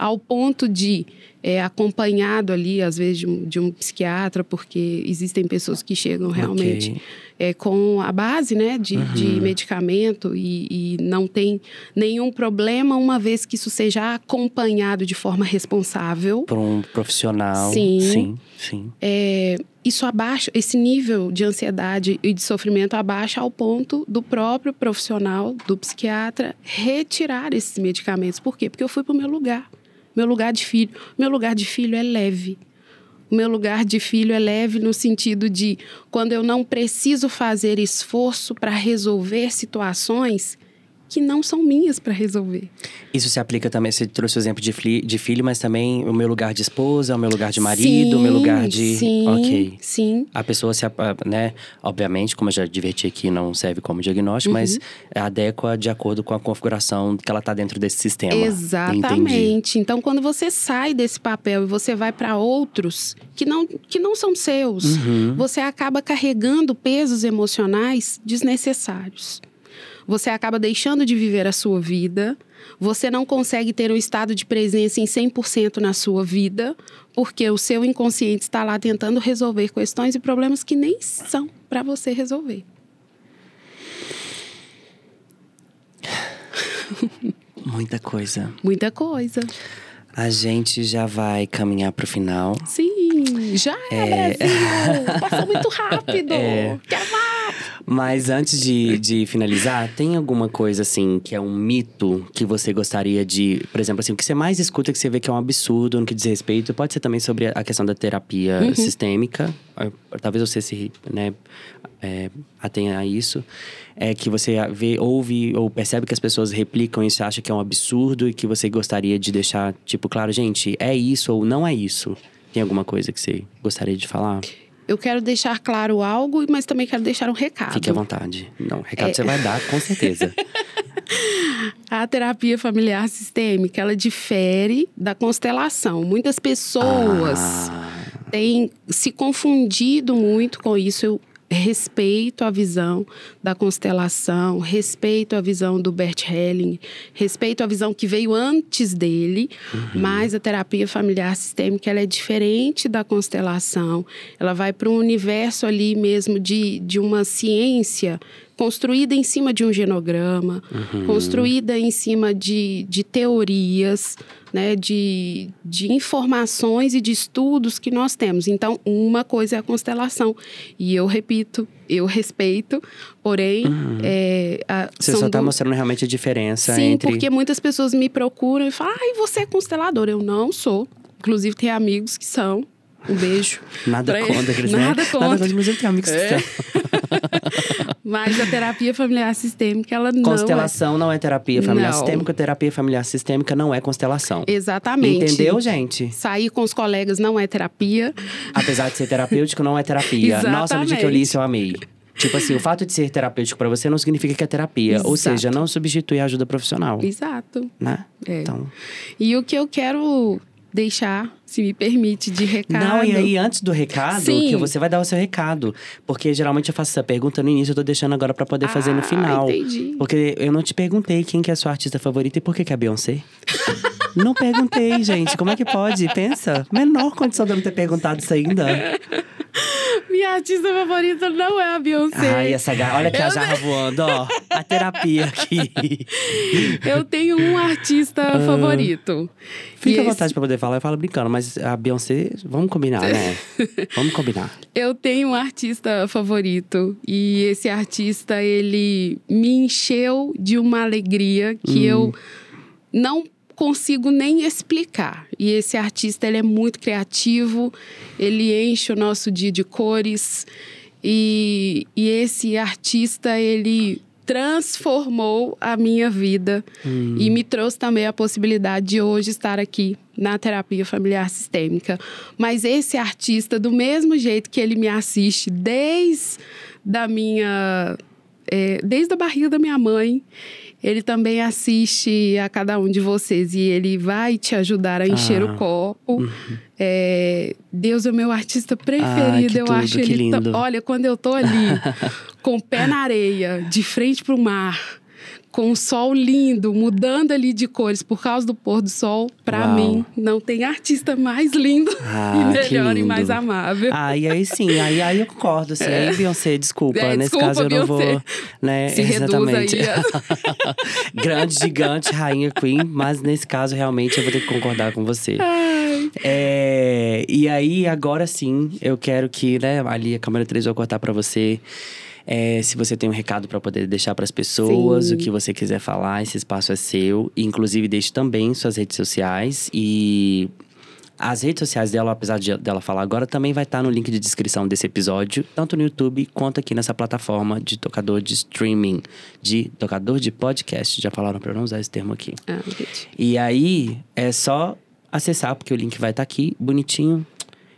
ao ponto de é, acompanhado ali, às vezes, de um, de um, psiquiatra, porque existem pessoas que chegam realmente okay. é, com a base né, de, uhum. de medicamento e, e, não tem nenhum problema, uma vez que isso seja acompanhado de forma responsável. Por um profissional. Sim. Sim, sim. É, isso abaixa, esse nível de ansiedade e de sofrimento abaixa ao ponto do próprio profissional, do psiquiatra, retirar esses medicamentos. Por quê? Porque eu fui para o meu lugar. Meu lugar de filho, meu lugar de filho é leve. O meu lugar de filho é leve no sentido de quando eu não preciso fazer esforço para resolver situações que não são minhas para resolver. Isso se aplica também, você trouxe o exemplo de, de, filho, mas também o meu lugar de esposa, o meu lugar de marido, sim, o meu lugar de. Sim. Ok. Sim. A pessoa se, né? Obviamente, como eu já diverti aqui, não serve como diagnóstico, uhum. mas adequa de acordo com a configuração que ela está dentro desse sistema. Exatamente. Entendi. Então, quando você sai desse papel e você vai para outros que não, que não são seus, uhum. você acaba carregando pesos emocionais desnecessários você acaba deixando de viver a sua vida, você não consegue ter um estado de presença em 100% na sua vida, porque o seu inconsciente está lá tentando resolver questões e problemas que nem são para você resolver. Muita coisa. Muita coisa. A gente já vai caminhar para o final. Sim, já é, Brasil! (laughs) Passou muito rápido! É. Quero mais! Mas antes de, de finalizar, tem alguma coisa assim que é um mito que você gostaria de. Por exemplo, assim, o que você mais escuta que você vê que é um absurdo no que diz respeito? Pode ser também sobre a questão da terapia uhum. sistêmica. Ah, talvez você se né, é, atenha a isso. É que você vê, ouve ou percebe que as pessoas replicam isso, acha que é um absurdo e que você gostaria de deixar, tipo, claro, gente, é isso ou não é isso. Tem alguma coisa que você gostaria de falar? eu quero deixar claro algo, mas também quero deixar um recado. Fique à vontade. Não, recado é... você vai dar, com certeza. (laughs) a terapia familiar sistêmica, ela difere da constelação. Muitas pessoas ah. têm se confundido muito com isso. Eu respeito a visão da constelação, respeito a visão do Bert Helling, respeito a visão que veio antes dele, uhum. mas a terapia familiar sistêmica ela é diferente da constelação. Ela vai para um universo ali mesmo de, de uma ciência construída em cima de um genograma, uhum. construída em cima de, de teorias, né, de, de informações e de estudos que nós temos. Então, uma coisa é a constelação. E eu repito, eu respeito, porém. Uhum. É, a, você só está do... mostrando realmente a diferença Sim, entre. Sim, porque muitas pessoas me procuram e falam, ai, você é constelador. Eu não sou. Inclusive, tem amigos que são. Um beijo. Nada contra, Cris, Nada contra. Nada contra, mas eu tenho amigos é. (laughs) Mas a terapia familiar sistêmica, ela não Constelação é... não é terapia familiar não. sistêmica, terapia familiar sistêmica não é constelação. Exatamente. Entendeu, gente? Sair com os colegas não é terapia. Apesar de ser terapêutico, não é terapia. (laughs) Exatamente. Nossa, no dia que eu li isso, eu amei. Tipo assim, o fato de ser terapêutico para você não significa que é terapia. Exato. Ou seja, não substitui a ajuda profissional. Exato. Né? É. Então. E o que eu quero deixar, se me permite, de recado. Não, e aí antes do recado, Sim. que você vai dar o seu recado. Porque geralmente eu faço essa pergunta no início, eu tô deixando agora para poder fazer no ah, final. Entendi. Porque eu não te perguntei quem que é a sua artista favorita e por que, que é a Beyoncé. (laughs) não perguntei, gente. Como é que pode? Pensa. Menor condição de eu não ter perguntado isso ainda. Minha artista favorita não é a Beyoncé. Ai, essa garra. Olha aqui eu a jarra voando, ó. A terapia aqui. Eu tenho um artista ah, favorito. Fica à esse... vontade pra poder falar, eu falo brincando, mas a Beyoncé, vamos combinar, né? (laughs) vamos combinar. Eu tenho um artista favorito. E esse artista, ele me encheu de uma alegria que hum. eu não consigo nem explicar. E esse artista ele é muito criativo, ele enche o nosso dia de cores. E, e esse artista ele transformou a minha vida hum. e me trouxe também a possibilidade de hoje estar aqui na terapia familiar sistêmica. Mas esse artista, do mesmo jeito que ele me assiste desde da minha é, desde a barriga da minha mãe, ele também assiste a cada um de vocês e ele vai te ajudar a encher ah. o copo. Uhum. É, Deus é o meu artista preferido. Ah, eu tudo, acho ele. Olha, quando eu tô ali, (laughs) com o pé na areia, de frente para o mar com o sol lindo, mudando ali de cores por causa do pôr do sol, para mim, não tem artista mais lindo ah, (laughs) e melhor e mais amável. Ah, e aí sim, aí, aí eu concordo. Assim, é. aí Beyoncé, desculpa. É, nesse desculpa, caso eu não vou. Né, Se exatamente. Reduz aí. (laughs) Grande, gigante, rainha Queen, mas nesse caso realmente eu vou ter que concordar com você. É, e aí, agora sim, eu quero que, né, ali a câmera 3 vai cortar para você. É, se você tem um recado para poder deixar para as pessoas, Sim. o que você quiser falar, esse espaço é seu. Inclusive, deixe também suas redes sociais e as redes sociais dela, apesar de dela falar agora, também vai estar tá no link de descrição desse episódio, tanto no YouTube quanto aqui nessa plataforma de tocador de streaming, de tocador de podcast. Já falaram para não usar esse termo aqui. Ah, e aí é só acessar, porque o link vai estar tá aqui, bonitinho.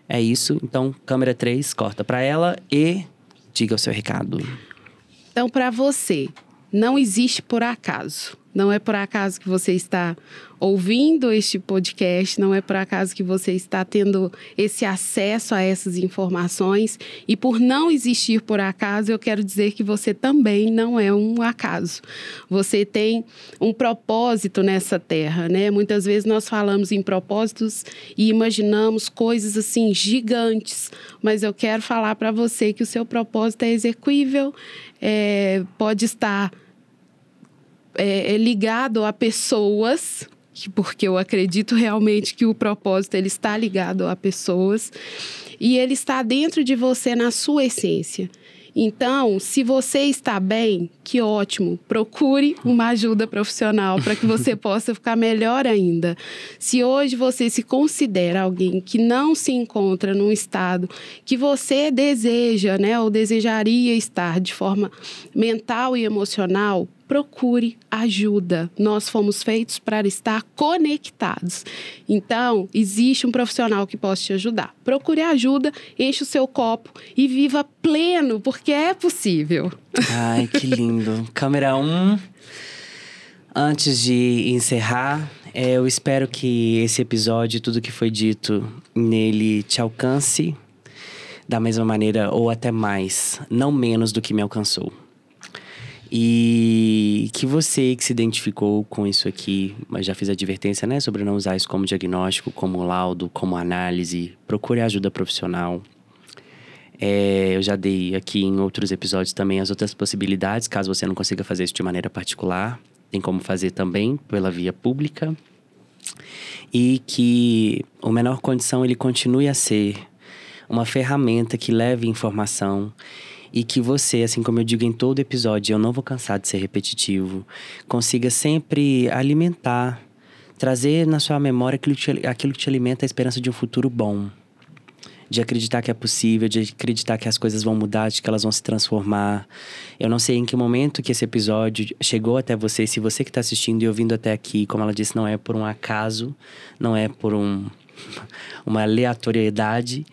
É isso. Então, câmera 3, corta para ela e Diga o seu recado. Então, para você, não existe por acaso. Não é por acaso que você está ouvindo este podcast, não é por acaso que você está tendo esse acesso a essas informações. E por não existir por acaso, eu quero dizer que você também não é um acaso. Você tem um propósito nessa terra, né? Muitas vezes nós falamos em propósitos e imaginamos coisas assim gigantes, mas eu quero falar para você que o seu propósito é execuível, é, pode estar é, é ligado a pessoas, porque eu acredito realmente que o propósito ele está ligado a pessoas e ele está dentro de você na sua essência. Então, se você está bem, que ótimo. Procure uma ajuda profissional para que você (laughs) possa ficar melhor ainda. Se hoje você se considera alguém que não se encontra num estado que você deseja, né, ou desejaria estar de forma mental e emocional, procure ajuda. Nós fomos feitos para estar conectados. Então, existe um profissional que possa te ajudar. Procure ajuda, enche o seu copo e viva pleno, porque é possível. Ai, que lindo. (laughs) Câmera 1. Um. Antes de encerrar, é, eu espero que esse episódio, tudo que foi dito nele, te alcance da mesma maneira ou até mais, não menos do que me alcançou. E que você que se identificou com isso aqui, mas já fiz a advertência, né, sobre não usar isso como diagnóstico, como laudo, como análise, procure ajuda profissional. É, eu já dei aqui em outros episódios também as outras possibilidades, caso você não consiga fazer isso de maneira particular. Tem como fazer também pela via pública. E que o menor condição ele continue a ser uma ferramenta que leve informação e que você, assim como eu digo em todo episódio, eu não vou cansar de ser repetitivo, consiga sempre alimentar, trazer na sua memória aquilo que te, aquilo que te alimenta a esperança de um futuro bom. De acreditar que é possível, de acreditar que as coisas vão mudar, de que elas vão se transformar. Eu não sei em que momento que esse episódio chegou até você, se você que está assistindo e ouvindo até aqui, como ela disse, não é por um acaso, não é por um, (laughs) uma aleatoriedade,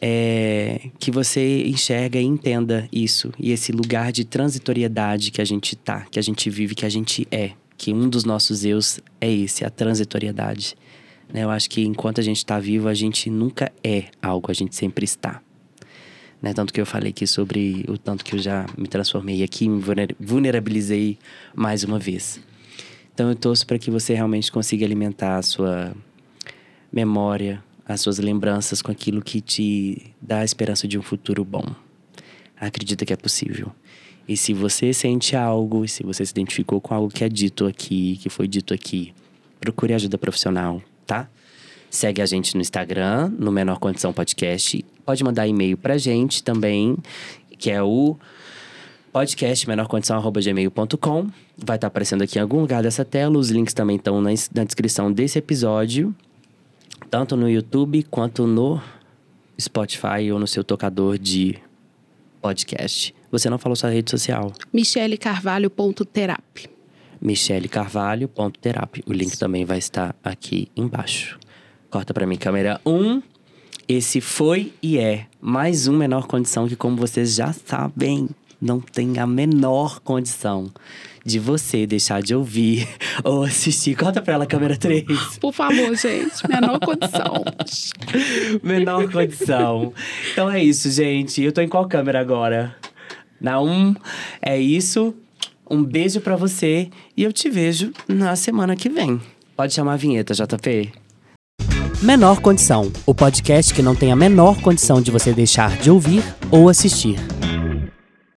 é, que você enxerga e entenda isso e esse lugar de transitoriedade que a gente tá, que a gente vive, que a gente é, que um dos nossos eus é esse, a transitoriedade. Né? Eu acho que enquanto a gente está vivo, a gente nunca é algo, a gente sempre está. Né? Tanto que eu falei aqui sobre o tanto que eu já me transformei aqui, me vulnerabilizei mais uma vez. Então eu torço para que você realmente consiga alimentar a sua memória, as suas lembranças com aquilo que te dá a esperança de um futuro bom. Acredita que é possível. E se você sente algo, se você se identificou com algo que é dito aqui, que foi dito aqui, procure ajuda profissional, tá? Segue a gente no Instagram, no Menor Condição Podcast. Pode mandar e-mail pra gente também, que é o podcast menorcondição.gmail.com. Vai estar tá aparecendo aqui em algum lugar dessa tela. Os links também estão na, na descrição desse episódio tanto no YouTube quanto no Spotify ou no seu tocador de podcast. Você não falou sua rede social. Michele Carvalho.terapi. Michele Carvalho.terapi. O link também vai estar aqui embaixo. Corta para mim, câmera 1. Um. Esse foi e é mais um menor condição que, como vocês já sabem, não tem a menor condição de você deixar de ouvir (laughs) ou assistir. Conta pra ela, câmera 3. Por favor, gente. Menor condição. (laughs) menor condição. Então é isso, gente. Eu tô em qual câmera agora? Na 1. Um, é isso. Um beijo para você e eu te vejo na semana que vem. Pode chamar a vinheta, JP. Menor Condição, o podcast que não tem a menor condição de você deixar de ouvir ou assistir.